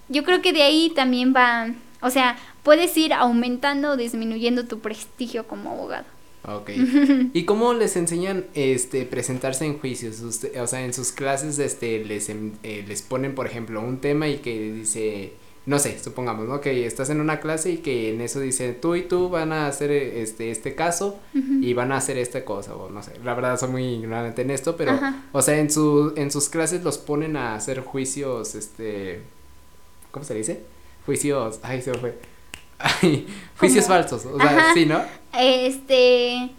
yo creo que de ahí también va, o sea, puedes ir aumentando o disminuyendo tu prestigio como abogado. Ok. ¿Y cómo les enseñan este presentarse en juicios? Usted- o sea, en sus clases este les em- eh, les ponen, por ejemplo, un tema y que dice, no sé, supongamos, ¿no? Que estás en una clase y que en eso dice, tú y tú van a hacer eh, este este caso y van a hacer esta cosa o no sé. La verdad soy muy ignorante en esto, pero Ajá. o sea, en su en sus clases los ponen a hacer juicios este ¿cómo se dice? Juicios, ay, se me fue. Ay, juicios falsos, o sea, Ajá. sí, ¿no? Este,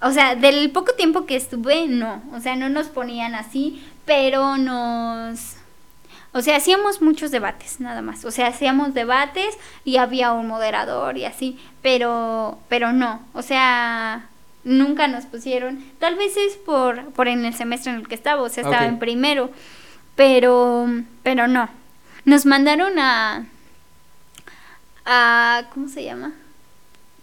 o sea, del poco tiempo que estuve, no, o sea, no nos ponían así, pero nos, o sea, hacíamos muchos debates, nada más, o sea, hacíamos debates y había un moderador y así, pero, pero no, o sea, nunca nos pusieron, tal vez es por, por en el semestre en el que estaba, o sea, estaba en primero, pero, pero no, nos mandaron a, a, ¿cómo se llama?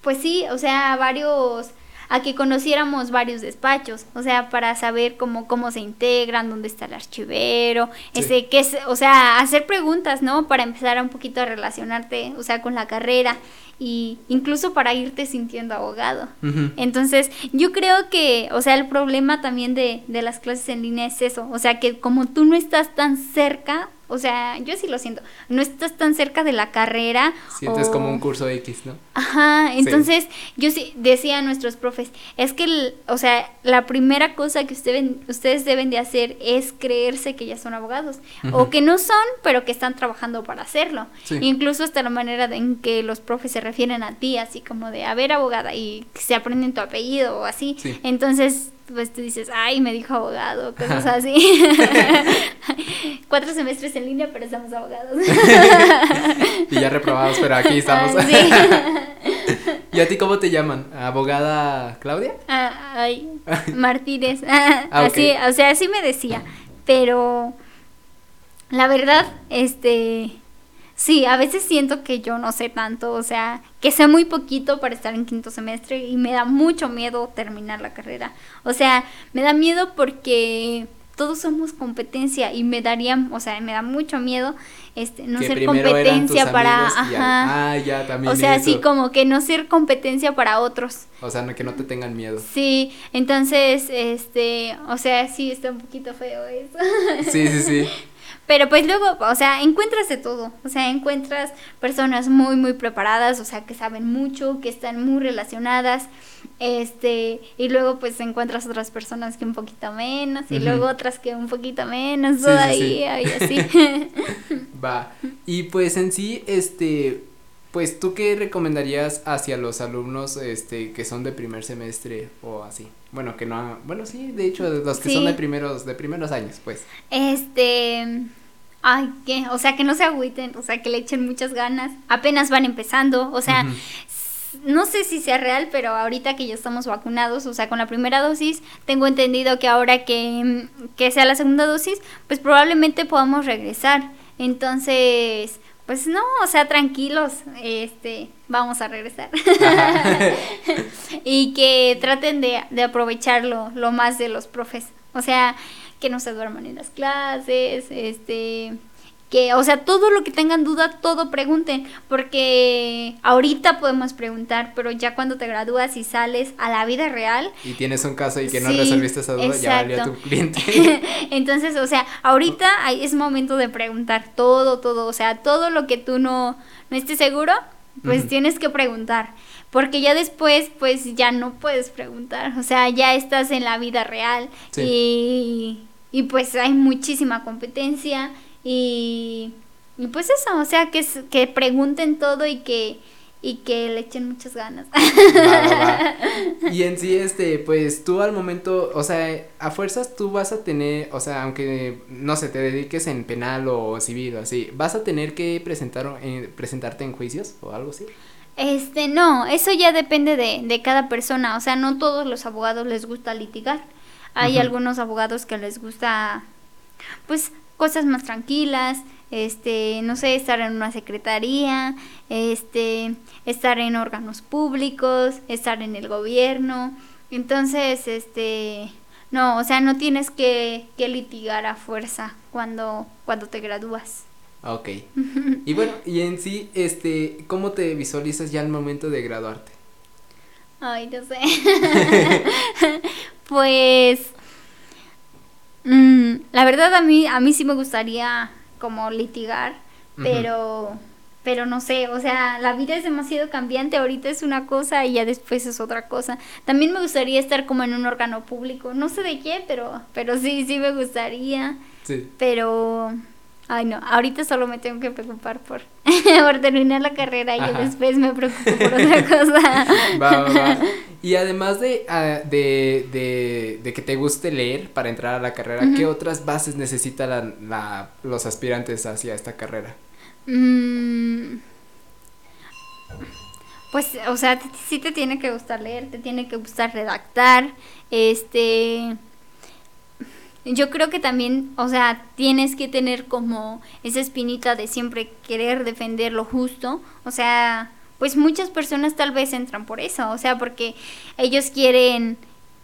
Pues sí, o sea, a varios, a que conociéramos varios despachos, o sea, para saber cómo, cómo se integran, dónde está el archivero, ese, qué es, o sea, hacer preguntas, ¿no? Para empezar a un poquito a relacionarte, o sea, con la carrera y incluso para irte sintiendo abogado. Entonces, yo creo que, o sea, el problema también de, de las clases en línea es eso, o sea, que como tú no estás tan cerca, o sea, yo sí lo siento. No estás tan cerca de la carrera. Sientes como un curso X, ¿no? Ajá, entonces yo sí decía a nuestros profes, es que, o sea, la primera cosa que ustedes, ustedes deben de hacer es creerse que ya son abogados. O que no son, pero que están trabajando para hacerlo. Incluso hasta la manera en que los profes se refieren a ti, así como de, a ver, abogada, y se aprenden tu apellido o así. Entonces, pues tú dices, ay, me dijo abogado, cosas así. Cuatro semestres en línea, pero estamos abogados. y ya reprobados, pero aquí estamos. Ah, ¿Y a ti cómo te llaman? ¿Abogada Claudia? Ah, ay, Martínez. Ah, así, o sea, así me decía. Pero la verdad, este, Sí, a veces siento que yo no sé tanto, o sea, que sé muy poquito para estar en quinto semestre y me da mucho miedo terminar la carrera. O sea, me da miedo porque todos somos competencia y me daría, o sea, me da mucho miedo este no ser competencia para ajá. Ah, ya también. O sea, así como que no ser competencia para otros. O sea, que no te tengan miedo. Sí, entonces este, o sea, sí está un poquito feo eso. Sí, sí, sí. Pero pues luego, o sea, encuentras de todo. O sea, encuentras personas muy, muy preparadas, o sea, que saben mucho, que están muy relacionadas. Este, y luego pues encuentras otras personas que un poquito menos, y luego otras que un poquito menos, todo ahí, ahí, así. Va. Y pues en sí, este, pues tú qué recomendarías hacia los alumnos este que son de primer semestre o así. Bueno, que no, bueno, sí, de hecho los que son de primeros de primeros años, pues. Este Ay, que, o sea, que no se agüiten, o sea, que le echen muchas ganas. Apenas van empezando, o sea, no sé si sea real, pero ahorita que ya estamos vacunados, o sea, con la primera dosis, tengo entendido que ahora que, que sea la segunda dosis, pues probablemente podamos regresar. Entonces, pues no, o sea, tranquilos, este, vamos a regresar. y que traten de, de aprovecharlo lo más de los profes. O sea, que no se duerman en las clases, este, que, o sea, todo lo que tengan duda, todo pregunten, porque ahorita podemos preguntar, pero ya cuando te gradúas y sales a la vida real. Y tienes un caso y que no resolviste esa duda, ya valió tu cliente. Entonces, o sea, ahorita es momento de preguntar todo, todo, o sea, todo lo que tú no, no estés seguro, pues tienes que preguntar. Porque ya después, pues ya no puedes preguntar. O sea, ya estás en la vida real. Y y pues hay muchísima competencia y, y pues eso, o sea, que, que pregunten todo y que, y que le echen muchas ganas. Y en sí, este, pues tú al momento, o sea, a fuerzas tú vas a tener, o sea, aunque, no sé, te dediques en penal o civil o así, ¿vas a tener que presentar, eh, presentarte en juicios o algo así? Este, no, eso ya depende de, de cada persona, o sea, no todos los abogados les gusta litigar. Hay algunos abogados que les gusta, pues, cosas más tranquilas, este, no sé, estar en una secretaría, este, estar en órganos públicos, estar en el gobierno. Entonces, este, no, o sea, no tienes que, que litigar a fuerza cuando, cuando te gradúas. Ok. y bueno, y en sí, este, ¿cómo te visualizas ya al momento de graduarte? Ay, no sé. pues mm, la verdad a mí a mí sí me gustaría como litigar, pero pero no sé, o sea, la vida es demasiado cambiante, ahorita es una cosa y ya después es otra cosa. También me gustaría estar como en un órgano público, no sé de qué, pero pero sí sí me gustaría. Sí. Pero Ay, no, ahorita solo me tengo que preocupar por, por terminar la carrera y después me preocupo por otra cosa. Va, va, va. Y además de, ah, de, de, de, que te guste leer para entrar a la carrera, ¿qué otras bases necesitan la, los aspirantes hacia esta carrera? Mm, pues, o sea, sí te tiene que gustar leer, te tiene que gustar redactar, este yo creo que también, o sea, tienes que tener como esa espinita de siempre querer defender lo justo, o sea, pues muchas personas tal vez entran por eso, o sea, porque ellos quieren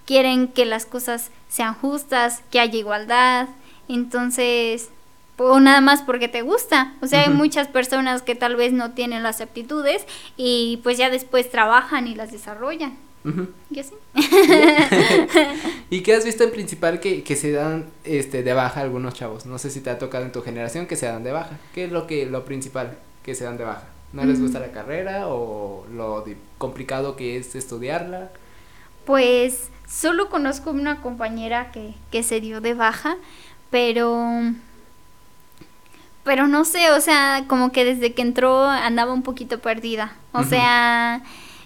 quieren que las cosas sean justas, que haya igualdad, entonces o nada más porque te gusta. O sea, hay muchas personas que tal vez no tienen las aptitudes y pues ya después trabajan y las desarrollan. ¿Y así? ¿Y qué has visto en principal que, que, se dan este de baja algunos chavos? No sé si te ha tocado en tu generación que se dan de baja. ¿Qué es lo que lo principal que se dan de baja? ¿No les gusta la carrera o lo complicado que es estudiarla? Pues solo conozco una compañera que, que se dio de baja, pero pero no sé, o sea, como que desde que entró andaba un poquito perdida. O sea,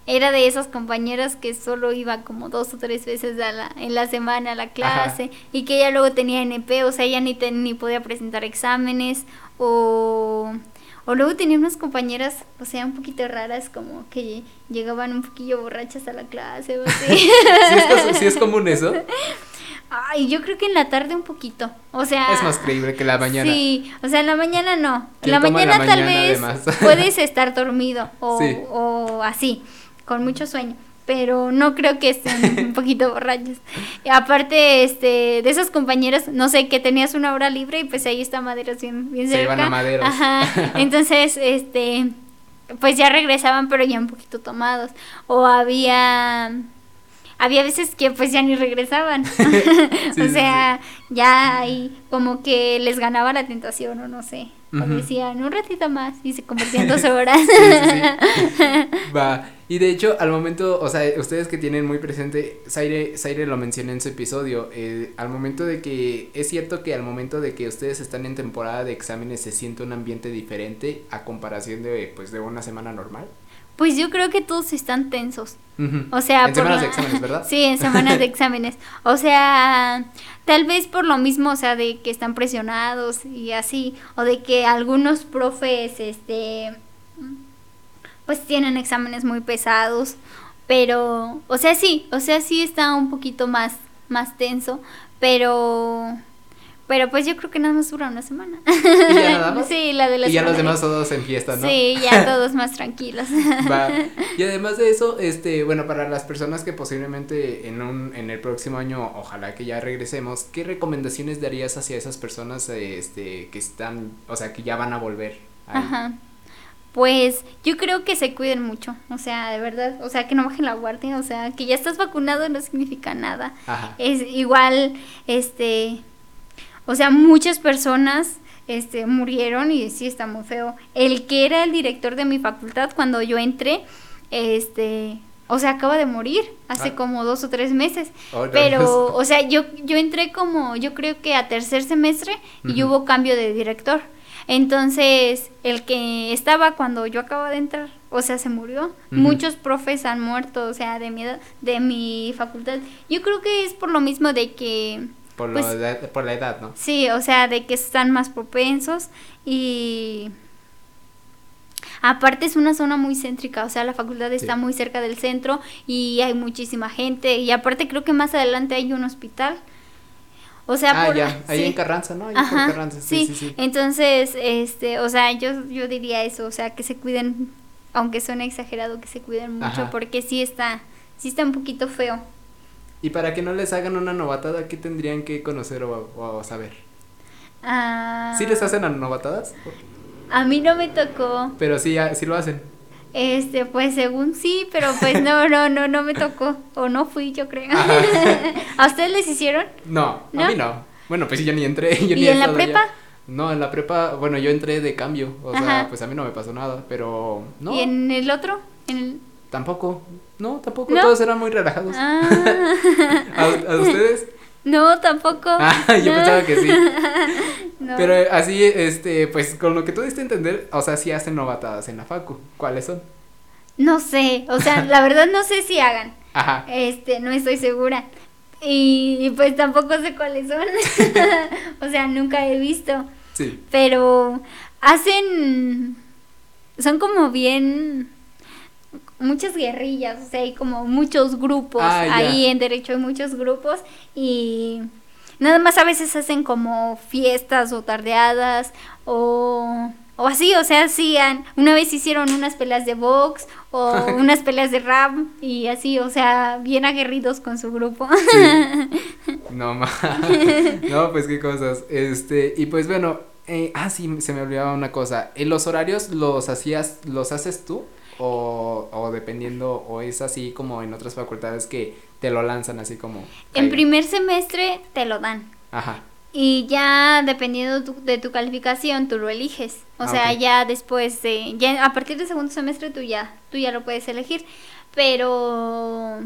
era de esas compañeras que solo iba como dos o tres veces a la, en la semana a la clase y que ella luego tenía NP, o sea, ella ni, ni podía presentar exámenes o, o luego tenía unas compañeras, o sea, un poquito raras, como que llegaban un poquillo borrachas a la clase o así. ¿Sí, es, ¿Sí es común eso? Ay, yo creo que en la tarde un poquito. O sea. Es más creíble que la mañana. Sí, o sea, en la mañana no. En la mañana, tal vez puedes estar dormido o, o así, con mucho sueño. Pero no creo que estén un poquito borrachos. Y aparte, este, de esas compañeras, no sé, que tenías una hora libre y pues ahí está Maderos bien, bien cerca. Se iban a Maderos. Ajá. Entonces, este, pues ya regresaban, pero ya un poquito tomados. O había había veces que pues ya ni regresaban. o sea, ya ahí como que les ganaba la tentación o no sé. O decían un ratito más y se convertían dos horas. Va. Y de hecho, al momento, o sea, ustedes que tienen muy presente, Zaire, Zaire lo mencioné en su episodio, eh, al momento de que, es cierto que al momento de que ustedes están en temporada de exámenes se siente un ambiente diferente a comparación de, pues, de una semana normal. Pues yo creo que todos están tensos. O sea, en semanas de exámenes, ¿verdad? Sí, en semanas de exámenes. O sea, tal vez por lo mismo, o sea, de que están presionados y así, o de que algunos profes, este, pues tienen exámenes muy pesados, pero, o sea, sí, o sea, sí está un poquito más, más tenso, pero pero pues yo creo que nada más dura una semana. ¿Y ya nada más? Sí, la de la Y ya los demás todos en fiesta, ¿no? Sí, ya todos más tranquilos. Va. Y además de eso, este, bueno, para las personas que posiblemente en un, en el próximo año, ojalá que ya regresemos, ¿qué recomendaciones darías hacia esas personas, este, que están, o sea, que ya van a volver? Ajá. Pues yo creo que se cuiden mucho, o sea, de verdad, o sea, que no bajen la guardia, o sea, que ya estás vacunado no significa nada. Ajá. Es igual, este, o sea, muchas personas este, murieron y sí está muy feo. El que era el director de mi facultad cuando yo entré, este, o sea, acaba de morir hace ah. como dos o tres meses. Oh, Pero, o sea, yo, yo entré como, yo creo que a tercer semestre y hubo cambio de director. Entonces, el que estaba cuando yo acaba de entrar, o sea, se murió. Muchos profes han muerto, o sea, de mi, de mi facultad. Yo creo que es por lo mismo de que por, pues, por la edad, ¿no? Sí, o sea, de que están más propensos y... Aparte es una zona muy céntrica, o sea, la facultad está muy cerca del centro y hay muchísima gente y aparte creo que más adelante hay un hospital. O sea, ah, ya, ahí en Carranza, ¿no? Ahí en Carranza, sí, sí, sí, Entonces, este, o sea, yo, yo diría eso, o sea, que se cuiden, aunque suene exagerado, que se cuiden mucho, porque sí está, sí está un poquito feo. Y para que no les hagan una novatada, ¿qué tendrían que conocer o, saber? Ah, ¿Sí les hacen a novatadas? A mí no me tocó. Pero sí, sí lo hacen. Este, pues según sí, pero pues no, no, no, no me tocó. O no fui, yo creo. ¿A ustedes les hicieron? No, a mí no. Bueno, pues sí, yo ni entré. Yo ¿Y en la prepa? No, en la prepa, bueno, yo entré de cambio. O sea, pues a mí no me pasó nada, pero no. ¿Y en el otro? ¿En el... Tampoco. No, tampoco. Todos eran muy relajados. Ah. ¿A, ustedes? No, tampoco. Ah, yo pensaba que sí. Pero así, este, pues con lo que tú diste a entender, o sea, sí hacen novatadas en la facu. ¿Cuáles son? No sé, o sea, la verdad no sé si hagan. Ajá. Este, no estoy segura. Y pues tampoco sé cuáles son. o sea, nunca he visto. Sí. Pero hacen son como bien muchas guerrillas, o sea, hay como muchos grupos, ah, ahí en derecho hay muchos grupos y nada más a veces hacen como fiestas o tardeadas o o así, o sea, hacían, una vez hicieron unas peleas de box o unas peleas de rap y así, o sea, bien aguerridos con su grupo. No, ma. no, pues qué cosas. Este, y pues bueno, eh, ah, sí, se me olvidaba una cosa. ¿En los horarios los hacías, los haces tú? O, o dependiendo, o es así como en otras facultades que te lo lanzan así como. En primer semestre te lo dan. Ajá. Y ya dependiendo de tu calificación, tú lo eliges. O Ah, sea, ya después de, ya a partir del segundo semestre tú ya, tú ya lo puedes elegir. Pero,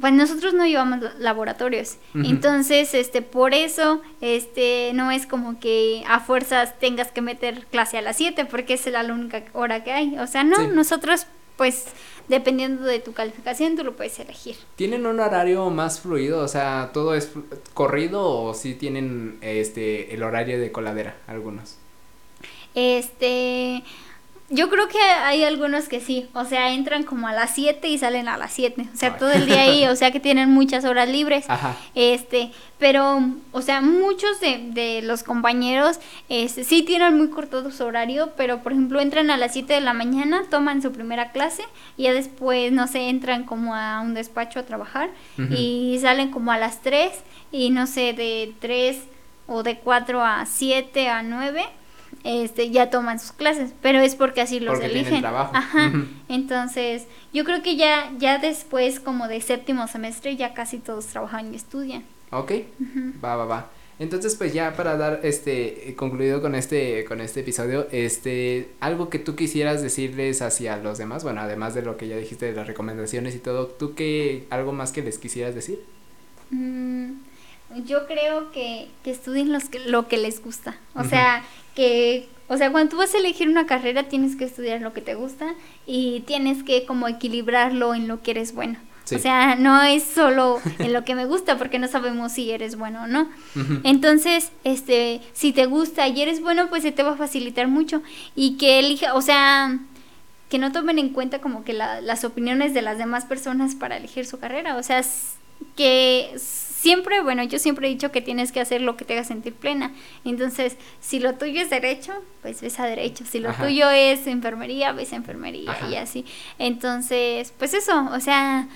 pues nosotros no llevamos laboratorios. Entonces, este, por eso, este, no es como que a fuerzas tengas que meter clase a las 7 porque es la única hora que hay. O sea, no, Sí. nosotros, pues, dependiendo de tu calificación, tú lo puedes elegir. ¿Tienen un horario más fluido? O sea, ¿todo es corrido o sí tienen este el horario de coladera algunos? Este, yo creo que hay algunos que sí, o sea, entran como a las 7 y salen a las 7, o sea, Ay. todo el día ahí, o sea, que tienen muchas horas libres. Ajá. Este, pero, o sea, muchos de, de los compañeros este, sí tienen muy corto su horario, pero por ejemplo entran a las 7 de la mañana, toman su primera clase y ya después, no sé, entran como a un despacho a trabajar y salen como a las 3 y no sé, de 3 o de 4 a 7 a 9 este, ya toman sus clases, pero es porque así los Porque eligen. trabajo. Ajá. Entonces, yo creo que ya, ya después, como de séptimo semestre, ya casi todos trabajan y estudian. Ok. Va, va, va. Entonces, pues ya para dar este concluido con este con este episodio, este algo que tú quisieras decirles hacia los demás, bueno, además de lo que ya dijiste de las recomendaciones y todo, ¿tú qué algo más que les quisieras decir? Mm, yo creo que, que estudien los que, lo que les gusta. O sea, que, o sea, cuando tú vas a elegir una carrera tienes que estudiar lo que te gusta y tienes que como equilibrarlo en lo que eres bueno. Sí. O sea, no es solo en lo que me gusta porque no sabemos si eres bueno o no. Entonces, este, si te gusta y eres bueno, pues se te va a facilitar mucho. Y que elija, o sea, que no tomen en cuenta como que la- las opiniones de las demás personas para elegir su carrera. O sea, que siempre, bueno, yo siempre he dicho que tienes que hacer lo que te haga sentir plena. Entonces, si lo tuyo es derecho, pues ves a derecho. Si lo Ajá. tuyo es enfermería, ves a enfermería Ajá. y así. Entonces, pues eso, o sea,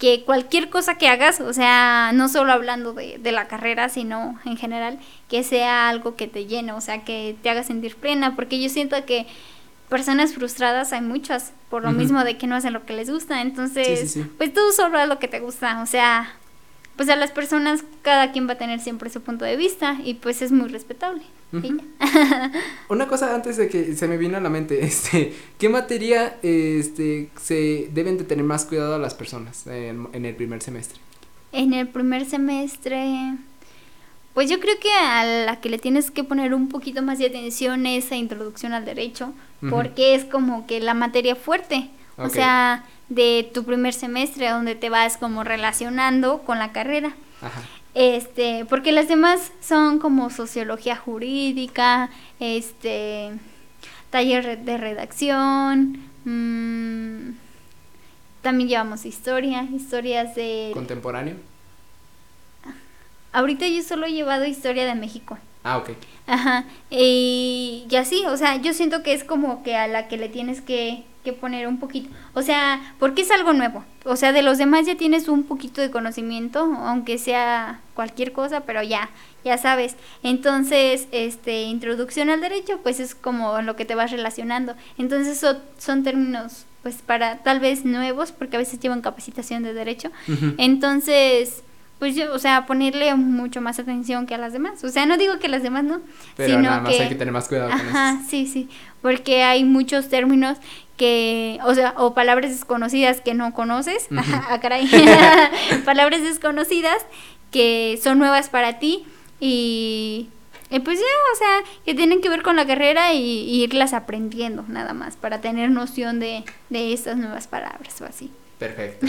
que cualquier cosa que hagas, o sea, no solo hablando de, de la carrera, sino en general, que sea algo que te llene, o sea, que te haga sentir plena, porque yo siento que personas frustradas hay muchas, por lo mismo de que no hacen lo que les gusta, entonces, Sí, sí, sí. pues tú solo haz lo que te gusta, o sea, pues a las personas cada quien va a tener siempre su punto de vista y pues es muy respetable. Una cosa antes de que se me vino a la mente, este, ¿qué materia este se deben de tener más cuidado a las personas en, en el primer semestre? En el primer semestre, pues yo creo que a la que le tienes que poner un poquito más de atención es a introducción al derecho, porque es como que la materia fuerte, o sea, de tu primer semestre donde te vas como relacionando con la carrera. Ajá. Este, porque las demás son como sociología jurídica, este, taller de redacción, mm, también llevamos historia, historias de... ¿Contemporáneo? Ahorita yo solo he llevado historia de México. Ah, ok. Ajá. Y, y así, o sea, yo siento que es como que a la que le tienes que, que poner un poquito. O sea, porque es algo nuevo. O sea, de los demás ya tienes un poquito de conocimiento, aunque sea cualquier cosa, pero ya, ya sabes. Entonces, este, introducción al derecho, pues es como lo que te vas relacionando. Entonces, so- son términos, pues para tal vez nuevos, porque a veces llevan capacitación de derecho. Entonces, pues yo, o sea, ponerle mucho más atención que a las demás. O sea, no digo que las demas no, Pero sino nada más que... hay que tener más cuidado con Ajá, eso. sí, sí, porque hay muchos términos que, o sea, o palabras desconocidas que no conoces, ajá, ah, caray, palabras desconocidas que son nuevas para ti y, y pues ya, o sea, que tienen que ver con la carrera y, y irlas aprendiendo nada más para tener noción de, de estas nuevas palabras o así. Perfecto.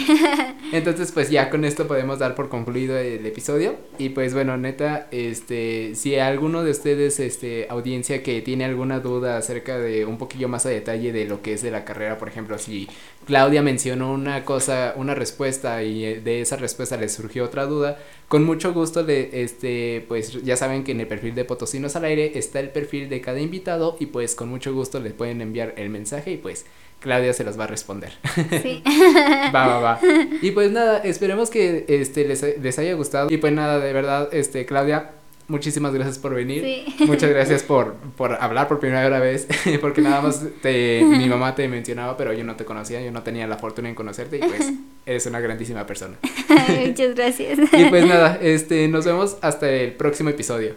Entonces, pues ya con esto podemos dar por concluido el episodio. Y pues bueno, neta, este, si alguno de ustedes, este, audiencia que tiene alguna duda acerca de un poquillo más a detalle de lo que es de la carrera, por ejemplo, si Claudia mencionó una cosa, una respuesta y eh, de esa respuesta le surgió otra duda, con mucho gusto le, este, pues ya saben que en el perfil de Potosinos al aire está el perfil de cada invitado y pues con mucho gusto le pueden enviar el mensaje y pues Claudia se los va a responder. Sí. va, va, va. Y pues nada, esperemos que este les, les, haya gustado. Y pues nada, de verdad, este, Claudia, muchísimas gracias por venir. Sí. Muchas gracias por, por hablar por primera vez. porque nada más te, mi mamá te mencionaba, pero yo no te conocía, yo no tenía la fortuna en conocerte y pues eres una grandísima persona. Muchas gracias. y pues nada, este, nos vemos hasta el próximo episodio.